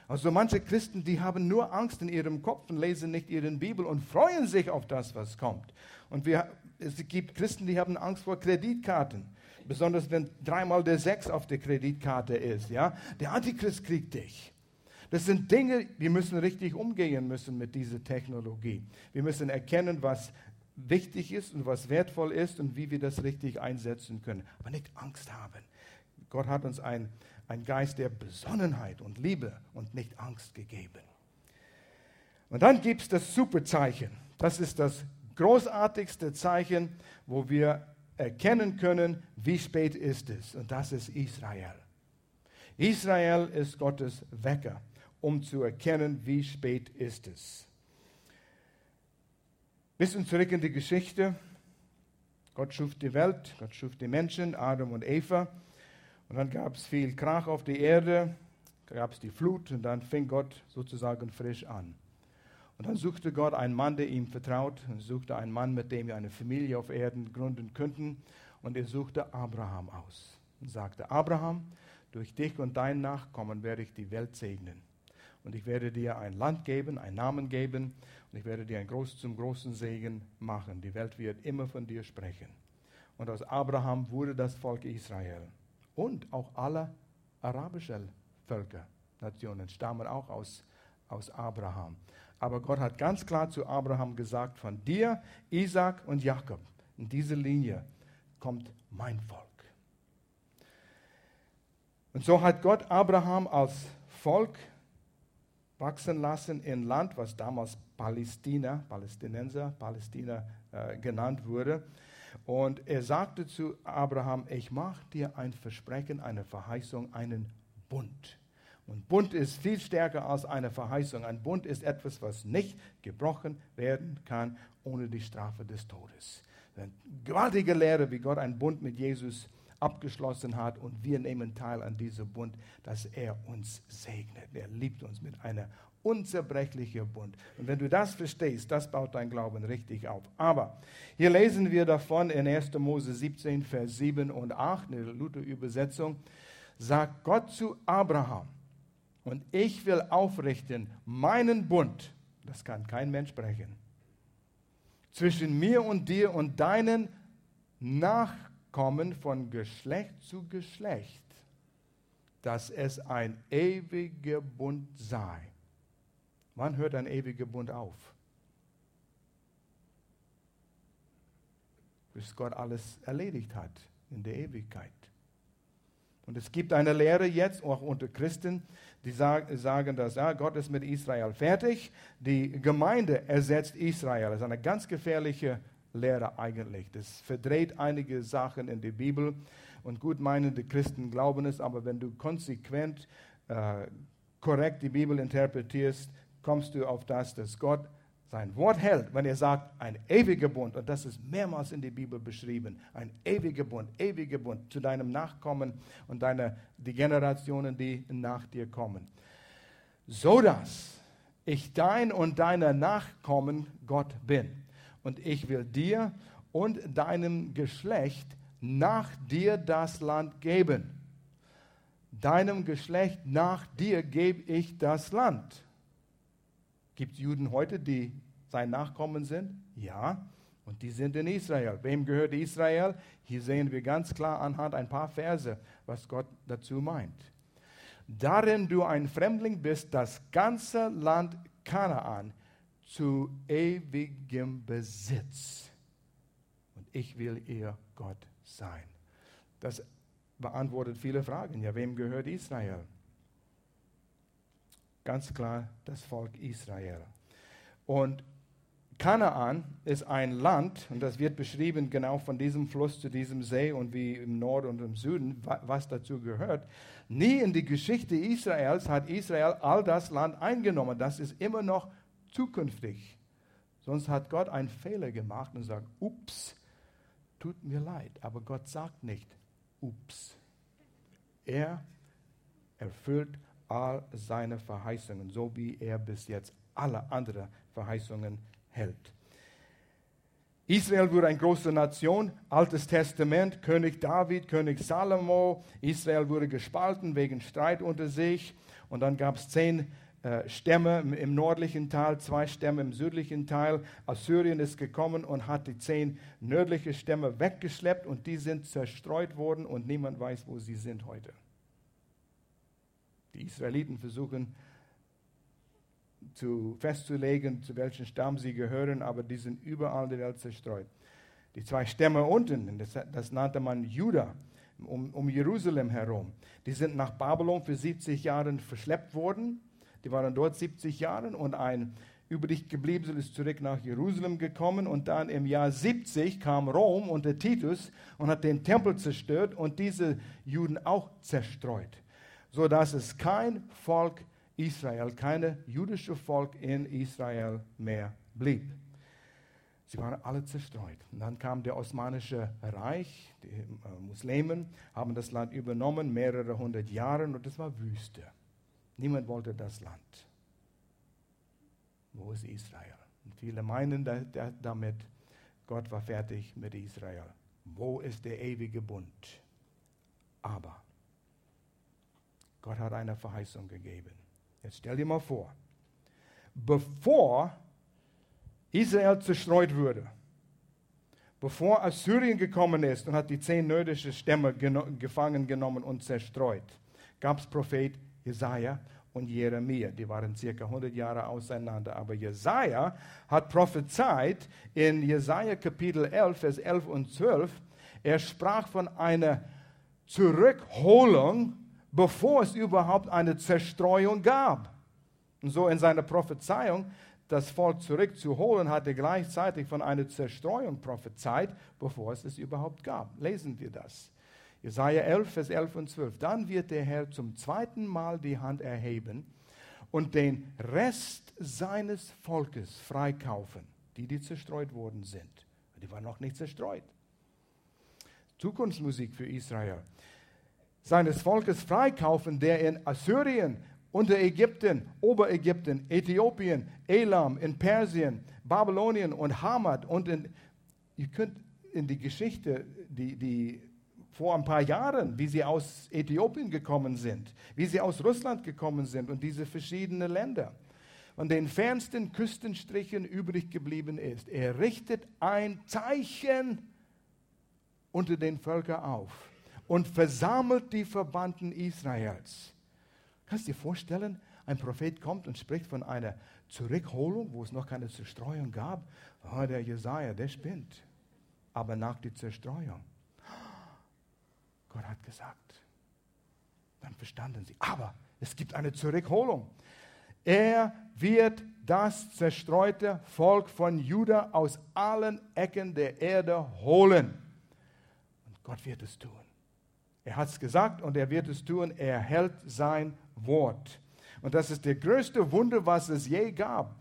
Also manche Christen, die haben nur Angst in ihrem Kopf und lesen nicht ihre Bibel und freuen sich auf das, was kommt. Und wir, es gibt Christen, die haben Angst vor Kreditkarten. Besonders wenn dreimal der Sechs auf der Kreditkarte ist. Ja? Der Antichrist kriegt dich. Das sind Dinge, wir müssen richtig umgehen müssen mit dieser Technologie. Wir müssen erkennen, was wichtig ist und was wertvoll ist und wie wir das richtig einsetzen können. Aber nicht Angst haben. Gott hat uns ein ein Geist der Besonnenheit und Liebe und nicht Angst gegeben. Und dann gibt es das Superzeichen. Das ist das großartigste Zeichen, wo wir erkennen können, wie spät ist es. Und das ist Israel. Israel ist Gottes Wecker, um zu erkennen, wie spät ist es. Bisschen zurück in die Geschichte. Gott schuf die Welt, Gott schuf die Menschen, Adam und Eva. Und dann gab es viel Krach auf der Erde, gab es die Flut und dann fing Gott sozusagen frisch an. Und dann suchte Gott einen Mann, der ihm vertraut, und suchte einen Mann, mit dem wir eine Familie auf Erden gründen könnten. Und er suchte Abraham aus und sagte, Abraham, durch dich und dein Nachkommen werde ich die Welt segnen. Und ich werde dir ein Land geben, einen Namen geben, und ich werde dir ein groß, zum großen Segen machen. Die Welt wird immer von dir sprechen. Und aus Abraham wurde das Volk Israel und auch alle arabischen Völker, Nationen stammen auch aus, aus Abraham. Aber Gott hat ganz klar zu Abraham gesagt, von dir, Isaac und Jakob, in diese Linie kommt mein Volk. Und so hat Gott Abraham als Volk wachsen lassen in Land, was damals Palästina, Palästinenser, Palästina äh, genannt wurde. Und er sagte zu Abraham, ich mache dir ein Versprechen, eine Verheißung, einen Bund. Und Bund ist viel stärker als eine Verheißung. Ein Bund ist etwas, was nicht gebrochen werden kann ohne die Strafe des Todes. Eine gewaltige Lehre, wie Gott einen Bund mit Jesus abgeschlossen hat und wir nehmen teil an diesem Bund, dass er uns segnet. Er liebt uns mit einer unzerbrechlicher Bund. Und wenn du das verstehst, das baut dein Glauben richtig auf. Aber hier lesen wir davon in 1. Mose 17, Vers 7 und 8, in der Luther-Übersetzung, sagt Gott zu Abraham, und ich will aufrichten meinen Bund, das kann kein Mensch brechen, zwischen mir und dir und deinen Nachkommen von Geschlecht zu Geschlecht, dass es ein ewiger Bund sei. Wann hört ein ewiger Bund auf? Bis Gott alles erledigt hat in der Ewigkeit. Und es gibt eine Lehre jetzt, auch unter Christen, die sagen, dass ja, Gott ist mit Israel fertig. Die Gemeinde ersetzt Israel. Das ist eine ganz gefährliche Lehre eigentlich. Das verdreht einige Sachen in der Bibel. Und gut meinende Christen glauben es, aber wenn du konsequent, äh, korrekt die Bibel interpretierst, kommst du auf das, dass Gott sein Wort hält, wenn er sagt, ein ewiger Bund, und das ist mehrmals in der Bibel beschrieben, ein ewiger Bund, ewiger Bund zu deinem Nachkommen und deine, die Generationen, die nach dir kommen. So dass ich dein und deiner Nachkommen Gott bin. Und ich will dir und deinem Geschlecht nach dir das Land geben. Deinem Geschlecht nach dir gebe ich das Land. Gibt es Juden heute, die sein Nachkommen sind? Ja, und die sind in Israel. Wem gehört Israel? Hier sehen wir ganz klar anhand ein paar Verse, was Gott dazu meint. Darin du ein Fremdling bist, das ganze Land Kanaan zu ewigem Besitz. Und ich will ihr Gott sein. Das beantwortet viele Fragen. Ja, wem gehört Israel? Ganz klar das Volk Israel. Und Kanaan ist ein Land, und das wird beschrieben genau von diesem Fluss zu diesem See und wie im Norden und im Süden, was dazu gehört. Nie in die Geschichte Israels hat Israel all das Land eingenommen. Das ist immer noch zukünftig. Sonst hat Gott einen Fehler gemacht und sagt, ups, tut mir leid. Aber Gott sagt nicht, ups. Er erfüllt all seine Verheißungen, so wie er bis jetzt alle anderen Verheißungen hält. Israel wurde eine große Nation, Altes Testament, König David, König Salomo. Israel wurde gespalten wegen Streit unter sich. Und dann gab es zehn Stämme im nördlichen Teil, zwei Stämme im südlichen Teil. Assyrien ist gekommen und hat die zehn nördlichen Stämme weggeschleppt und die sind zerstreut worden und niemand weiß, wo sie sind heute. Die Israeliten versuchen zu, festzulegen, zu welchem Stamm sie gehören, aber die sind überall der Welt zerstreut. Die zwei Stämme unten, das, das nannte man Juda, um, um Jerusalem herum, die sind nach Babylon für 70 Jahre verschleppt worden. Die waren dort 70 Jahre und ein übrig geblieben ist zurück nach Jerusalem gekommen und dann im Jahr 70 kam Rom unter Titus und hat den Tempel zerstört und diese Juden auch zerstreut sodass es kein Volk Israel, kein jüdisches Volk in Israel mehr blieb. Sie waren alle zerstreut. Und dann kam der Osmanische Reich, die äh, Muslimen haben das Land übernommen, mehrere hundert Jahre, und es war Wüste. Niemand wollte das Land. Wo ist Israel? Und viele meinen da, da, damit, Gott war fertig mit Israel. Wo ist der ewige Bund? Aber Gott hat eine Verheißung gegeben. Jetzt stell dir mal vor, bevor Israel zerstreut wurde, bevor Assyrien gekommen ist und hat die zehn nördischen Stämme gefangen genommen und zerstreut, gab es Prophet Jesaja und Jeremia. Die waren circa 100 Jahre auseinander. Aber Jesaja hat prophezeit in Jesaja Kapitel 11, Vers 11 und 12, er sprach von einer Zurückholung bevor es überhaupt eine Zerstreuung gab. Und so in seiner Prophezeiung, das Volk zurückzuholen, hat er gleichzeitig von einer Zerstreuung prophezeit, bevor es es überhaupt gab. Lesen wir das. Jesaja 11, Vers 11 und 12. Dann wird der Herr zum zweiten Mal die Hand erheben und den Rest seines Volkes freikaufen, die, die zerstreut worden sind. Die waren noch nicht zerstreut. Zukunftsmusik für Israel seines Volkes freikaufen, der in Assyrien unter Ägypten, Oberägypten, Äthiopien, Elam, in Persien, Babylonien und Hamad. Und in, ihr könnt in die Geschichte, die, die vor ein paar Jahren, wie sie aus Äthiopien gekommen sind, wie sie aus Russland gekommen sind und diese verschiedenen Länder. Von den fernsten Küstenstrichen übrig geblieben ist. Er richtet ein Zeichen unter den Völkern auf und versammelt die Verbannten Israels. Kannst du dir vorstellen, ein Prophet kommt und spricht von einer Zurückholung, wo es noch keine Zerstreuung gab? Oh, der Jesaja, der spinnt. Aber nach der Zerstreuung. Gott hat gesagt. Dann verstanden sie. Aber es gibt eine Zurückholung. Er wird das zerstreute Volk von Juda aus allen Ecken der Erde holen. Und Gott wird es tun. Er hat es gesagt und er wird es tun. Er hält sein Wort. Und das ist der größte Wunder, was es je gab.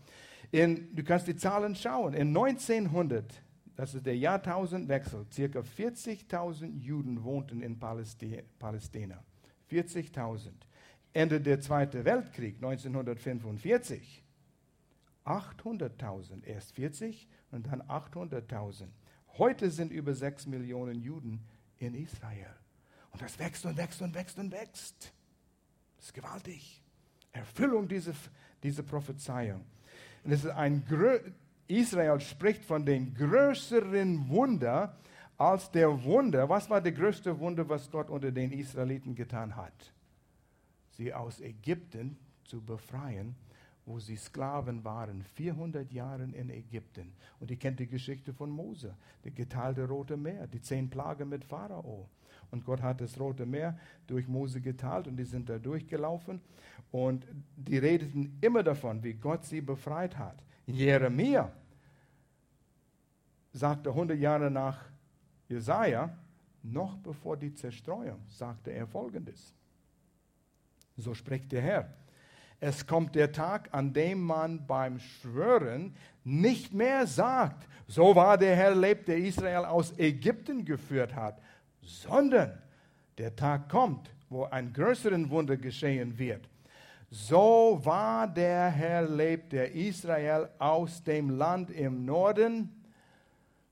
In, du kannst die Zahlen schauen. In 1900, das ist der Jahrtausendwechsel, circa 40.000 Juden wohnten in Palästina. 40.000. Ende der Zweite Weltkrieg 1945. 800.000, erst 40 und dann 800.000. Heute sind über 6 Millionen Juden in Israel. Und das wächst und wächst und wächst und wächst. Das ist gewaltig. Erfüllung dieser diese Prophezeiung. Und es ist ein Israel spricht von dem größeren Wunder als der Wunder. Was war der größte Wunder, was Gott unter den Israeliten getan hat? Sie aus Ägypten zu befreien, wo sie Sklaven waren, 400 Jahre in Ägypten. Und ihr kennt die Geschichte von Mose, der geteilte Rote Meer, die zehn Plagen mit Pharao. Und Gott hat das Rote Meer durch Mose geteilt und die sind da durchgelaufen. Und die redeten immer davon, wie Gott sie befreit hat. Jeremia sagte 100 Jahre nach Jesaja, noch bevor die Zerstreuung, sagte er folgendes. So spricht der Herr. Es kommt der Tag, an dem man beim Schwören nicht mehr sagt, so war der Herr lebt, der Israel aus Ägypten geführt hat, sondern der Tag kommt, wo ein größeren Wunder geschehen wird. So war der Herr lebt, der Israel aus dem Land im Norden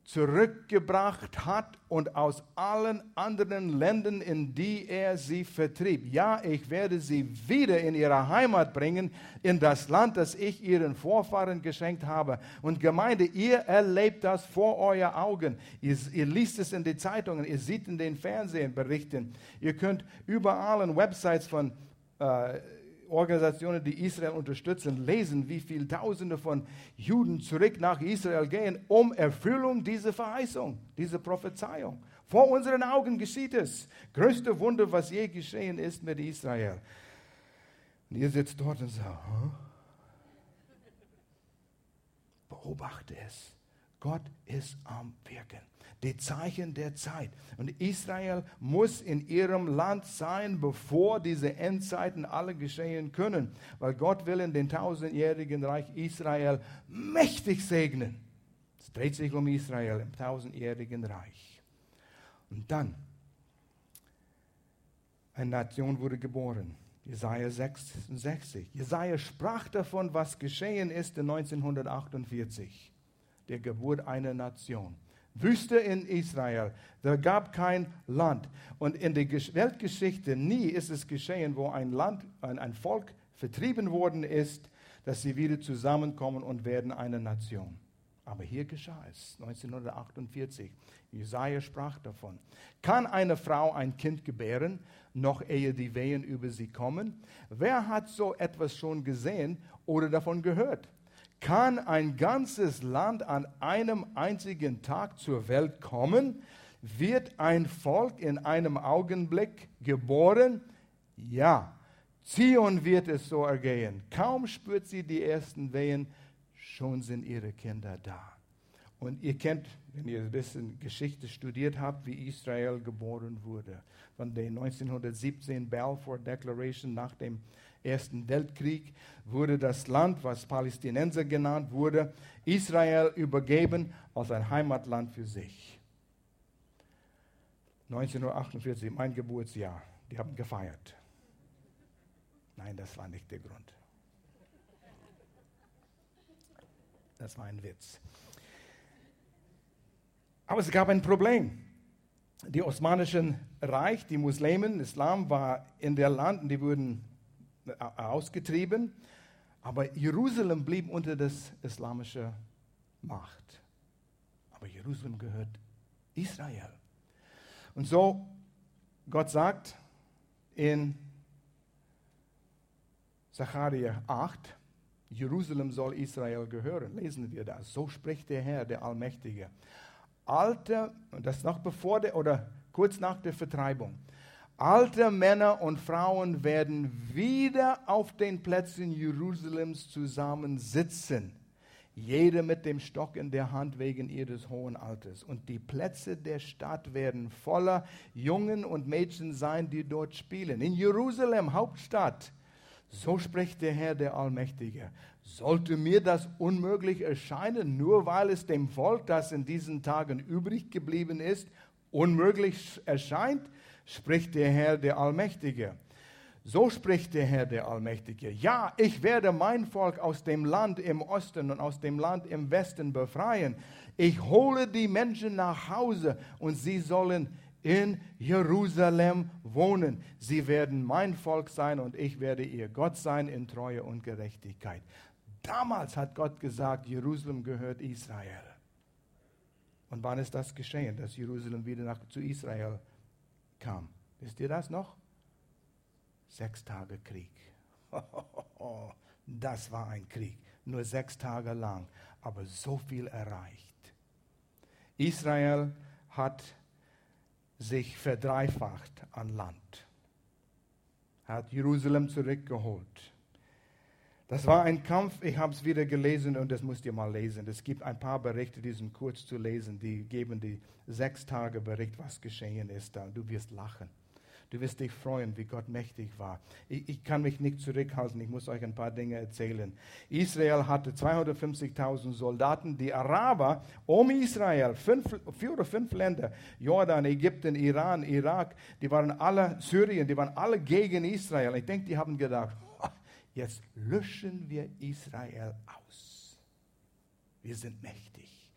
zurückgebracht hat und aus allen anderen Ländern, in die er sie vertrieb. Ja, ich werde sie wieder in ihre Heimat bringen, in das Land, das ich ihren Vorfahren geschenkt habe. Und Gemeinde, ihr erlebt das vor euren Augen. Ihr, ihr liest es in den Zeitungen, ihr seht in den Fernsehen Berichten. Ihr könnt überall in Websites von äh, Organisationen, die Israel unterstützen, lesen, wie viele Tausende von Juden zurück nach Israel gehen, um Erfüllung dieser Verheißung, dieser Prophezeiung. Vor unseren Augen geschieht es. Größte Wunder, was je geschehen ist mit Israel. Und ihr sitzt dort und sagt, huh? beobachte es. Gott ist am Wirken die Zeichen der Zeit. Und Israel muss in ihrem Land sein, bevor diese Endzeiten alle geschehen können. Weil Gott will in den tausendjährigen Reich Israel mächtig segnen. Es dreht sich um Israel im tausendjährigen Reich. Und dann, eine Nation wurde geboren. Jesaja 66. Jesaja sprach davon, was geschehen ist in 1948, der Geburt einer Nation. Wüste in Israel. Da gab kein Land. Und in der Weltgeschichte nie ist es geschehen, wo ein Land, ein, Volk vertrieben worden ist, dass sie wieder zusammenkommen und werden eine Nation. Aber hier geschah es, 1948. Jesaja sprach davon. Kann eine Frau ein Kind gebären, noch ehe die Wehen über sie kommen? Wer hat so etwas schon gesehen oder davon gehört? Kann ein ganzes Land an einem einzigen Tag zur Welt kommen? Wird ein Volk in einem Augenblick geboren? Ja, Zion wird es so ergehen. Kaum spürt sie die ersten Wehen, schon sind ihre Kinder da. Und ihr kennt, wenn ihr ein bisschen Geschichte studiert habt, wie Israel geboren wurde. Von der 1917 Balfour Declaration nach dem Ersten Weltkrieg wurde das Land, was Palästinenser genannt wurde, Israel übergeben als ein Heimatland für sich. 1948, mein Geburtsjahr, die haben gefeiert. Nein, das war nicht der Grund. Das war ein Witz. Aber es gab ein Problem. Die Osmanischen Reich, die Muslimen, Islam war in der Land und die wurden ausgetrieben. Aber Jerusalem blieb unter das islamische Macht. Aber Jerusalem gehört Israel. Und so, Gott sagt in Zachariah 8, Jerusalem soll Israel gehören. Lesen wir das. So spricht der Herr, der Allmächtige. Alte, und das noch bevor der, oder kurz nach der Vertreibung, alte Männer und Frauen werden wieder auf den Plätzen Jerusalems zusammensitzen. Jeder mit dem Stock in der Hand wegen ihres hohen Alters. Und die Plätze der Stadt werden voller Jungen und Mädchen sein, die dort spielen. In Jerusalem, Hauptstadt, so spricht der Herr, der Allmächtige. Sollte mir das unmöglich erscheinen, nur weil es dem Volk, das in diesen Tagen übrig geblieben ist, unmöglich erscheint, spricht der Herr, der Allmächtige. So spricht der Herr, der Allmächtige. Ja, ich werde mein Volk aus dem Land im Osten und aus dem Land im Westen befreien. Ich hole die Menschen nach Hause und sie sollen in Jerusalem wohnen. Sie werden mein Volk sein und ich werde ihr Gott sein in Treue und Gerechtigkeit. Damals hat Gott gesagt, Jerusalem gehört Israel. Und wann ist das geschehen, dass Jerusalem wieder nach, zu Israel kam? Wisst ihr das noch? Sechs Tage Krieg. Das war ein Krieg. Nur sechs Tage lang, aber so viel erreicht. Israel hat sich verdreifacht an Land, hat Jerusalem zurückgeholt. Das war ein Kampf, ich habe es wieder gelesen und das müsst ihr mal lesen. Es gibt ein paar Berichte, die sind kurz zu lesen, die geben die sechs Tage Bericht, was geschehen ist da. Du wirst lachen. Du wirst dich freuen, wie Gott mächtig war. Ich, ich, kann mich nicht zurückhalten, ich muss euch ein paar Dinge erzählen. Israel hatte 250.000 Soldaten, die Araber um Israel, fünf, vier oder fünf Länder, Jordan, Ägypten, Iran, Irak, die waren alle, Syrien, die waren alle gegen Israel. Ich denke, die haben gedacht, jetzt löschen wir Israel aus. Wir sind mächtig.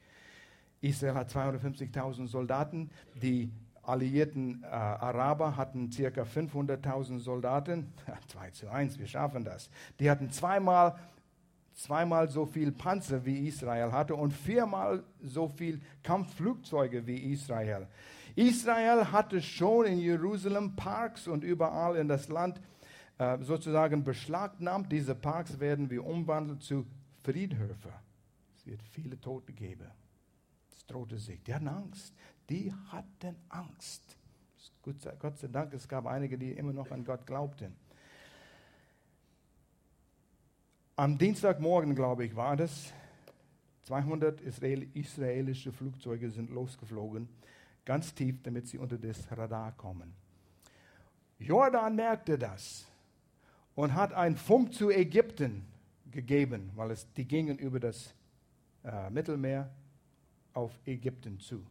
Israel hat 250.000 Soldaten, die alliierten äh, Araber hatten ca. 500.000 Soldaten. 2 zu 1, wir schaffen das. Die hatten zweimal, zweimal so viel Panzer wie Israel hatte und viermal so viel Kampfflugzeuge wie Israel. Israel hatte schon in Jerusalem Parks und überall in das Land äh, sozusagen beschlagnahmt. Diese Parks werden wir umwandeln zu Friedhöfe. Es wird viele Tote geben. Es drohte sich. Die hatten Angst die hatten Angst. Gott sei Dank, es gab einige, die immer noch an Gott glaubten. Am Dienstagmorgen, glaube ich, war das, 200 israelische Flugzeuge sind losgeflogen, ganz tief, damit sie unter das Radar kommen. Jordan merkte das und hat einen Funk zu Ägypten gegeben, weil es, die gingen über das äh, Mittelmeer auf Ägypten zu.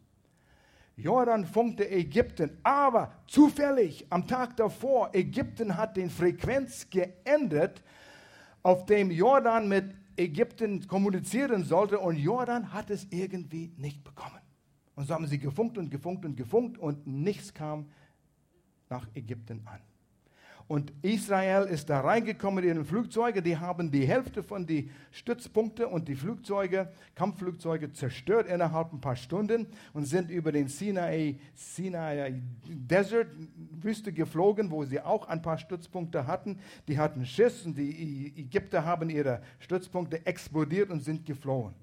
Jordan funkte Ägypten, aber zufällig am Tag davor, Ägypten hat den Frequenz geändert, auf dem Jordan mit Ägypten kommunizieren sollte und Jordan hat es irgendwie nicht bekommen. Und so haben sie gefunkt und gefunkt und gefunkt und nichts kam nach Ägypten an. Und Israel ist da reingekommen in den Flugzeuge. Die haben die Hälfte von den Stützpunkten und die Flugzeuge, Kampfflugzeuge zerstört innerhalb ein paar Stunden und sind über den Sinai, Sinai Desert Wüste geflogen, wo sie auch ein paar Stützpunkte hatten. Die hatten Schiss und die Ägypter haben ihre Stützpunkte explodiert und sind geflohen.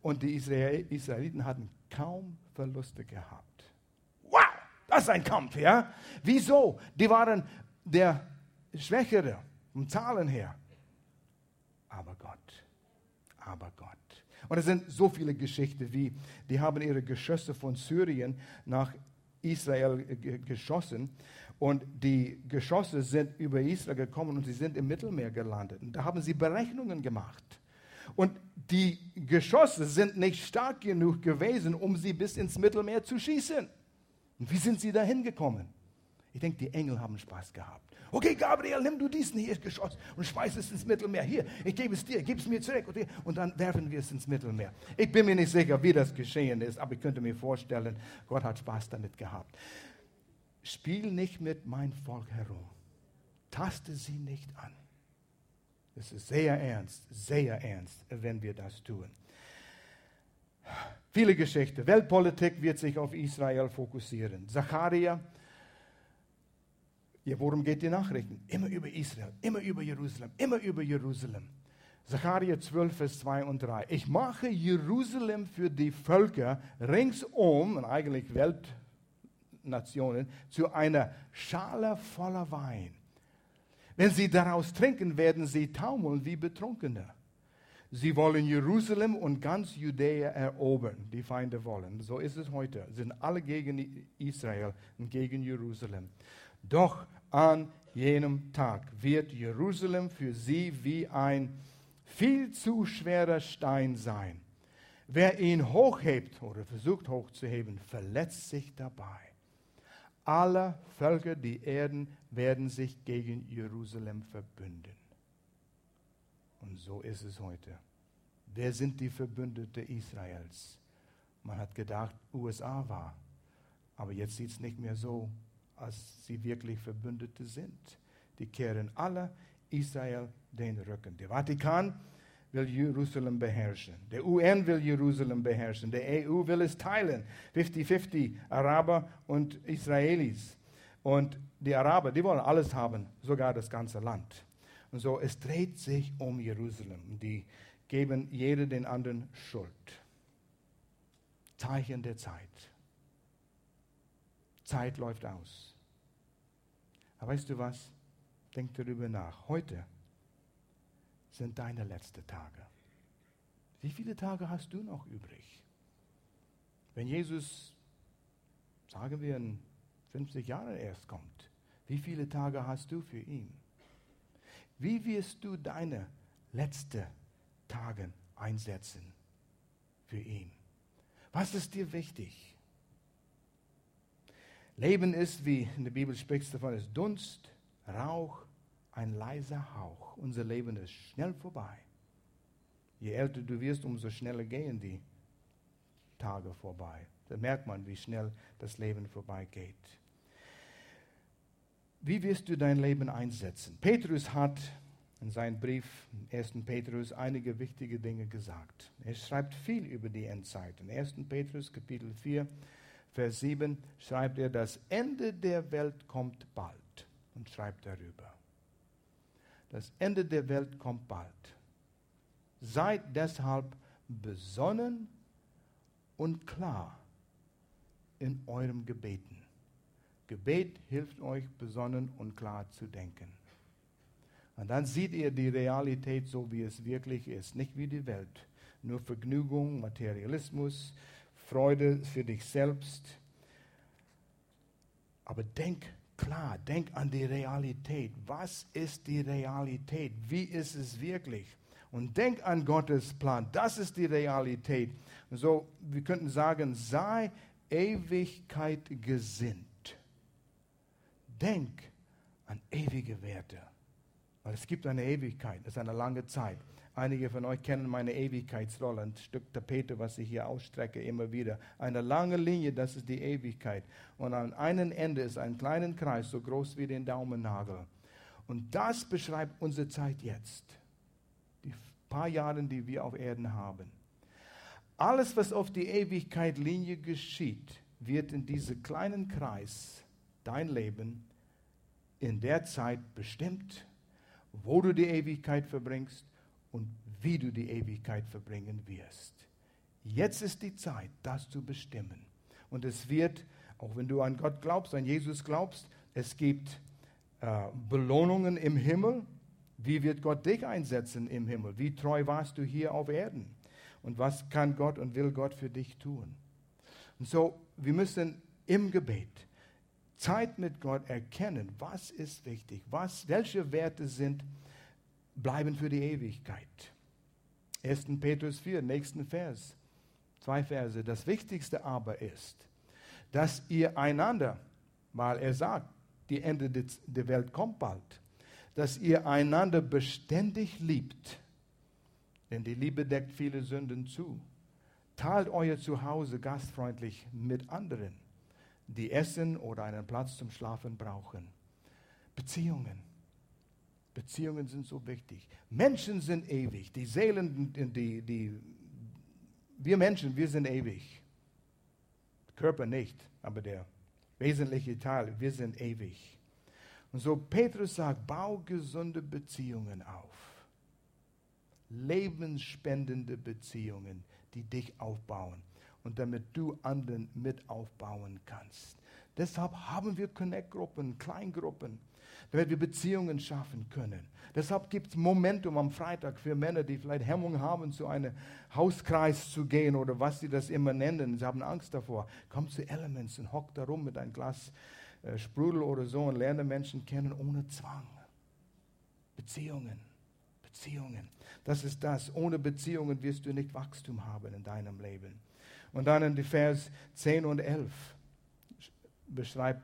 Und die Israeliten hatten kaum Verluste gehabt. Wow! Das ist ein Kampf, ja? Wieso? Die waren der Schwächere vom Zahlen her. Aber Gott, aber Gott. Und es sind so viele Geschichten, wie die haben ihre Geschosse von Syrien nach Israel geschossen und die Geschosse sind über Israel gekommen und sie sind im Mittelmeer gelandet. Und da haben sie Berechnungen gemacht. Und die Geschosse sind nicht stark genug gewesen, um sie bis ins Mittelmeer zu schießen. Und wie sind sie da hingekommen? Ich denke, die Engel haben Spaß gehabt. Okay, Gabriel, nimm du diesen hier Geschoss und schmeiß es ins Mittelmeer. Hier, ich gebe es dir, gib es mir zurück. Und dann werfen wir es ins Mittelmeer. Ich bin mir nicht sicher, wie das geschehen ist, aber ich könnte mir vorstellen, Gott hat Spaß damit gehabt. Spiel nicht mit mein Volk herum. Taste sie nicht an. Es ist sehr ernst, sehr ernst, wenn wir das tun. Viele Geschichten. Weltpolitik wird sich auf Israel fokussieren. Zacharia, ja, worum geht die Nachrichten? Immer über Israel, immer über Jerusalem, immer über Jerusalem. Zacharia 12, Vers 2 und 3. Ich mache Jerusalem für die Völker ringsum, und eigentlich Weltnationen, zu einer Schale voller Wein. Wenn sie daraus trinken, werden sie taumeln wie Betrunkene. Sie wollen Jerusalem und ganz Judäa erobern. Die Feinde wollen. So ist es heute. Sind alle gegen Israel und gegen Jerusalem. Doch an jenem Tag wird Jerusalem für sie wie ein viel zu schwerer Stein sein. Wer ihn hochhebt oder versucht hochzuheben, verletzt sich dabei. Alle Völker, die Erden, werden sich gegen Jerusalem verbünden. Und so ist es heute. Wer sind die Verbündete Israels? Man hat gedacht, USA war. Aber jetzt sieht es nicht mehr so, als sie wirklich Verbündete sind. Die kehren alle Israel den Rücken. Der Vatikan will Jerusalem beherrschen. Der UN will Jerusalem beherrschen. Der EU will es teilen. 50-50 Araber und Israelis. Und die Araber, die wollen alles haben, sogar das ganze Land. Und so, es dreht sich um Jerusalem. Die geben jeder den anderen Schuld. Zeichen der Zeit. Zeit läuft aus. Aber weißt du was? Denk darüber nach. Heute sind deine letzten Tage. Wie viele Tage hast du noch übrig? Wenn Jesus, sagen wir, in 50 Jahren erst kommt, wie viele Tage hast du für ihn? Wie wirst du deine letzten Tage einsetzen für ihn? Was ist dir wichtig? Leben ist, wie in der Bibel spricht davon, ist Dunst, Rauch, ein leiser Hauch. Unser Leben ist schnell vorbei. Je älter du wirst, umso schneller gehen die Tage vorbei. Da merkt man, wie schnell das Leben vorbeigeht. Wie wirst du dein Leben einsetzen? Petrus hat in seinem Brief, 1. Petrus, einige wichtige Dinge gesagt. Er schreibt viel über die Endzeit. In 1. Petrus, Kapitel 4, Vers 7, schreibt er, das Ende der Welt kommt bald und schreibt darüber. Das Ende der Welt kommt bald. Seid deshalb besonnen und klar in eurem Gebeten. Gebet hilft euch, besonnen und klar zu denken. Und dann seht ihr die Realität so, wie es wirklich ist, nicht wie die Welt. Nur Vergnügung, Materialismus, Freude für dich selbst. Aber denk klar, denk an die Realität. Was ist die Realität? Wie ist es wirklich? Und denk an Gottes Plan. Das ist die Realität. So, wir könnten sagen, sei Ewigkeit gesinnt. Denk an ewige Werte. Weil es gibt eine Ewigkeit, das ist eine lange Zeit. Einige von euch kennen meine Ewigkeitsrolle, ein Stück Tapete, was ich hier ausstrecke, immer wieder. Eine lange Linie, das ist die Ewigkeit. Und an einem Ende ist ein kleiner Kreis, so groß wie den Daumennagel. Und das beschreibt unsere Zeit jetzt. Die paar Jahre, die wir auf Erden haben. Alles, was auf die Ewigkeit-Linie geschieht, wird in diesem kleinen Kreis dein Leben in der Zeit bestimmt, wo du die Ewigkeit verbringst und wie du die Ewigkeit verbringen wirst. Jetzt ist die Zeit, das zu bestimmen. Und es wird, auch wenn du an Gott glaubst, an Jesus glaubst, es gibt äh, Belohnungen im Himmel. Wie wird Gott dich einsetzen im Himmel? Wie treu warst du hier auf Erden? Und was kann Gott und will Gott für dich tun? Und so, wir müssen im Gebet Zeit mit Gott erkennen, was ist wichtig, was, welche Werte sind, bleiben für die Ewigkeit. 1. Petrus 4, nächsten Vers, zwei Verse. Das Wichtigste aber ist, dass ihr einander, weil er sagt, die Ende der Welt kommt bald, dass ihr einander beständig liebt, denn die Liebe deckt viele Sünden zu. Teilt euer Zuhause gastfreundlich mit anderen, die Essen oder einen Platz zum Schlafen brauchen. Beziehungen. Beziehungen sind so wichtig. Menschen sind ewig. Die Seelen, die, die, wir Menschen, wir sind ewig. Körper nicht, aber der wesentliche Teil, wir sind ewig. Und so Petrus sagt, bau gesunde Beziehungen auf. Lebensspendende Beziehungen, die dich aufbauen und damit du anderen mit aufbauen kannst. Deshalb haben wir Connect-Gruppen, Kleingruppen damit wir Beziehungen schaffen können. Deshalb gibt es Momentum am Freitag für Männer, die vielleicht Hemmung haben, zu einem Hauskreis zu gehen oder was sie das immer nennen. Sie haben Angst davor. Komm zu Elements und hock da rum mit einem Glas äh, Sprudel oder so und lerne Menschen kennen ohne Zwang. Beziehungen. Beziehungen. Das ist das. Ohne Beziehungen wirst du nicht Wachstum haben in deinem Leben. Und dann in die Vers 10 und 11 beschreibt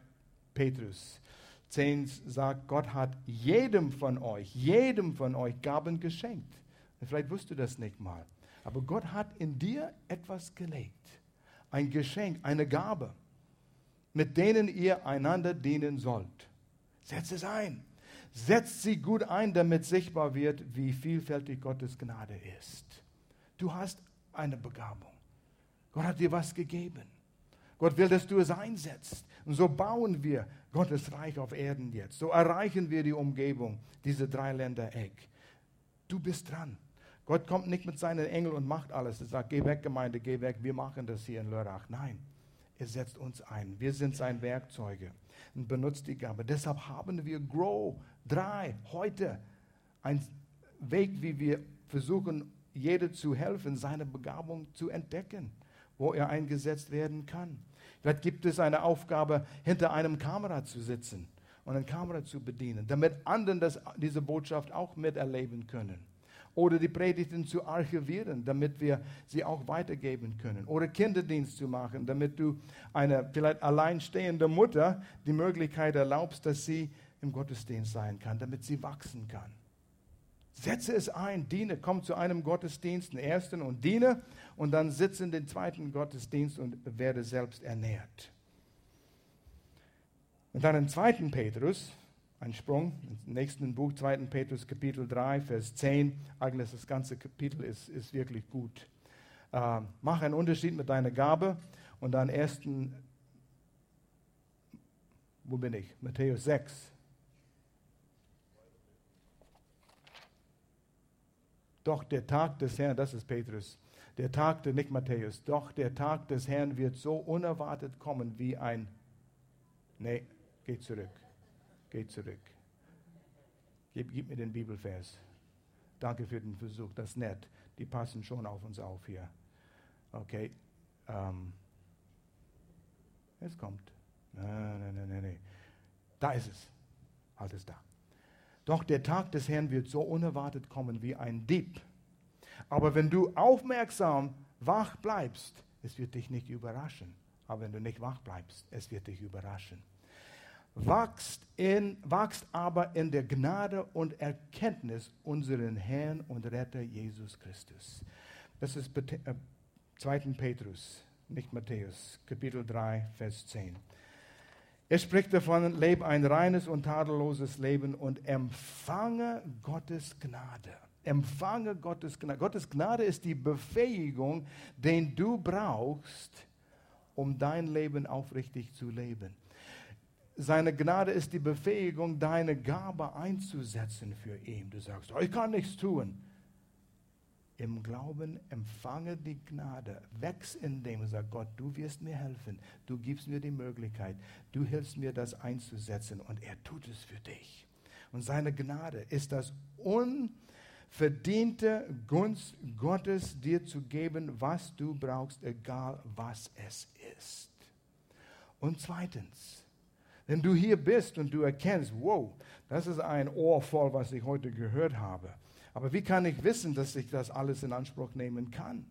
Petrus, 10 sagt, Gott hat jedem von euch, jedem von euch Gaben geschenkt. vielleicht wusstest du das nicht mal. Aber Gott hat in dir etwas gelegt. Ein Geschenk, eine Gabe, mit denen ihr einander dienen sollt. Setz es ein. Setzt sie gut ein, damit sichtbar wird, wie vielfältig Gottes Gnade ist. Du hast eine Begabung. Gott hat dir was gegeben. Gott will, dass du es einsetzt. Und so bauen wir Gottes Reich auf Erden jetzt. So erreichen wir die Umgebung, diese drei Länder Eck. Du bist dran. Gott kommt nicht mit seinen Engeln und macht alles. Er sagt, geh weg, Gemeinde, geh weg, wir machen das hier in Lörrach. Nein, er setzt uns ein. Wir sind sein Werkzeuge und benutzt die Gabe. Deshalb haben wir Grow 3 heute. Ein Weg, wie wir versuchen, jeder zu helfen, seine Begabung zu entdecken, wo er eingesetzt werden kann. Vielleicht gibt es eine Aufgabe, hinter einem Kamera zu sitzen und eine Kamera zu bedienen, damit anderen das, diese Botschaft auch miterleben können. Oder die Predigten zu archivieren, damit wir sie auch weitergeben können. Oder Kinderdienst zu machen, damit du einer vielleicht alleinstehende Mutter die Möglichkeit erlaubst, dass sie im Gottesdienst sein kann, damit sie wachsen kann. Setze es ein, diene, komm zu einem Gottesdienst, den ersten und diene und dann sitze in den zweiten Gottesdienst und werde selbst ernährt. Und dann im zweiten Petrus, ein Sprung, im nächsten Buch, 2. Petrus, Kapitel 3, Vers 10. Eigentlich das ganze Kapitel ist, ist wirklich gut. Äh, mach einen Unterschied mit deiner Gabe. Und dann ersten, wo bin ich? Matthäus 6, Doch der Tag des Herrn, das ist Petrus, der Tag, der nicht Matthäus, doch der Tag des Herrn wird so unerwartet kommen wie ein, nee, geh zurück, geh zurück. Gib, gib mir den Bibelvers. Danke für den Versuch, das ist nett. Die passen schon auf uns auf hier. Okay. Ähm, es kommt. Nein, nein, nein, nein, nein. Da ist es. Halt es da. Doch der Tag des Herrn wird so unerwartet kommen wie ein Dieb. Aber wenn du aufmerksam wach bleibst, es wird dich nicht überraschen. Aber wenn du nicht wach bleibst, es wird dich überraschen. Wachst, in, wachst aber in der Gnade und Erkenntnis unseren Herrn und Retter Jesus Christus. Das ist 2. Äh, Petrus, nicht Matthäus, Kapitel 3, Vers 10. Er spricht davon, lebe ein reines und tadelloses Leben und empfange Gottes Gnade. Empfange Gottes Gnade. Gottes Gnade ist die Befähigung, den du brauchst, um dein Leben aufrichtig zu leben. Seine Gnade ist die Befähigung, deine Gabe einzusetzen für ihn. Du sagst, oh, ich kann nichts tun im Glauben empfange die Gnade, wächst in dem und sag Gott, du wirst mir helfen, du gibst mir die Möglichkeit, du hilfst mir das einzusetzen und er tut es für dich. Und seine Gnade ist das unverdiente Gunst Gottes, dir zu geben, was du brauchst, egal was es ist. Und zweitens, wenn du hier bist und du erkennst, wow, das ist ein Ohr voll, was ich heute gehört habe aber wie kann ich wissen, dass ich das alles in Anspruch nehmen kann?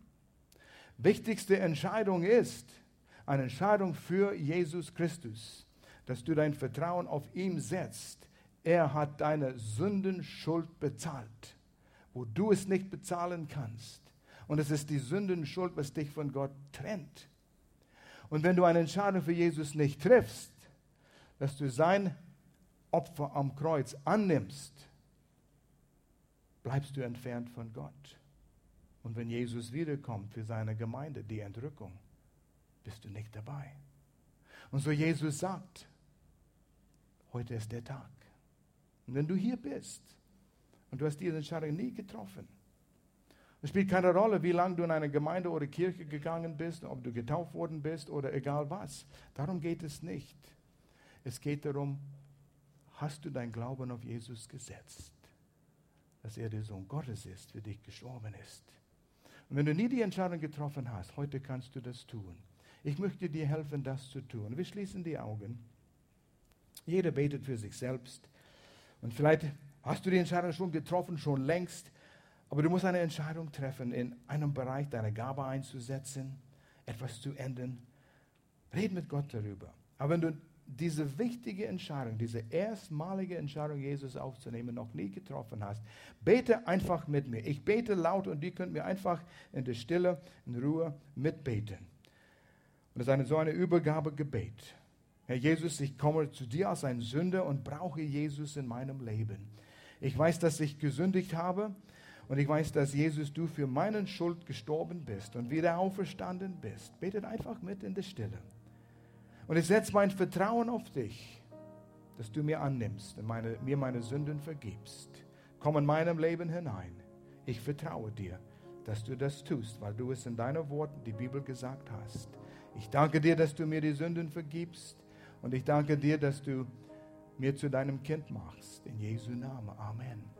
Wichtigste Entscheidung ist eine Entscheidung für Jesus Christus. dass du dein Vertrauen auf ihn setzt. Er hat deine Sündenschuld bezahlt, wo du es nicht bezahlen kannst. Und es ist die Sündenschuld, was dich von Gott trennt. Und wenn du eine Entscheidung für Jesus nicht triffst, dass du sein Opfer am Kreuz annimmst, bleibst du entfernt von Gott. Und wenn Jesus wiederkommt für seine Gemeinde, die Entrückung, bist du nicht dabei. Und so Jesus sagt, heute ist der Tag. Und wenn du hier bist und du hast diese Entscheidung nie getroffen, es spielt keine Rolle, wie lange du in eine Gemeinde oder Kirche gegangen bist, ob du getauft worden bist oder egal was. Darum geht es nicht. Es geht darum, hast du dein Glauben auf Jesus gesetzt, dass er der Sohn Gottes ist, für dich gestorben ist. Und wenn du nie die Entscheidung getroffen hast, heute kannst du das tun. Ich möchte dir helfen, das zu tun. Wir schließen die Augen. Jeder betet für sich selbst. Und vielleicht hast du die Entscheidung schon getroffen, schon längst. Aber du musst eine Entscheidung treffen, in einem Bereich deine Gabe einzusetzen, etwas zu ändern. Red mit Gott darüber. Aber wenn du diese wichtige Entscheidung, diese erstmalige Entscheidung, Jesus aufzunehmen, noch nie getroffen hast, bete einfach mit mir. Ich bete laut und die könnt mir einfach in der Stille, in Ruhe mitbeten. Und es ist eine, so eine Übergabegebet. Herr Jesus, ich komme zu dir als ein Sünder und brauche Jesus in meinem Leben. Ich weiß, dass ich gesündigt habe und ich weiß, dass Jesus, du für meine Schuld gestorben bist und wieder auferstanden bist. Betet einfach mit in der Stille. Und ich setze mein Vertrauen auf dich, dass du mir annimmst und meine, mir meine Sünden vergibst. Komm in meinem Leben hinein. Ich vertraue dir, dass du das tust, weil du es in deinen Worten, die Bibel gesagt hast. Ich danke dir, dass du mir die Sünden vergibst und ich danke dir, dass du mir zu deinem Kind machst. In Jesu Namen. Amen.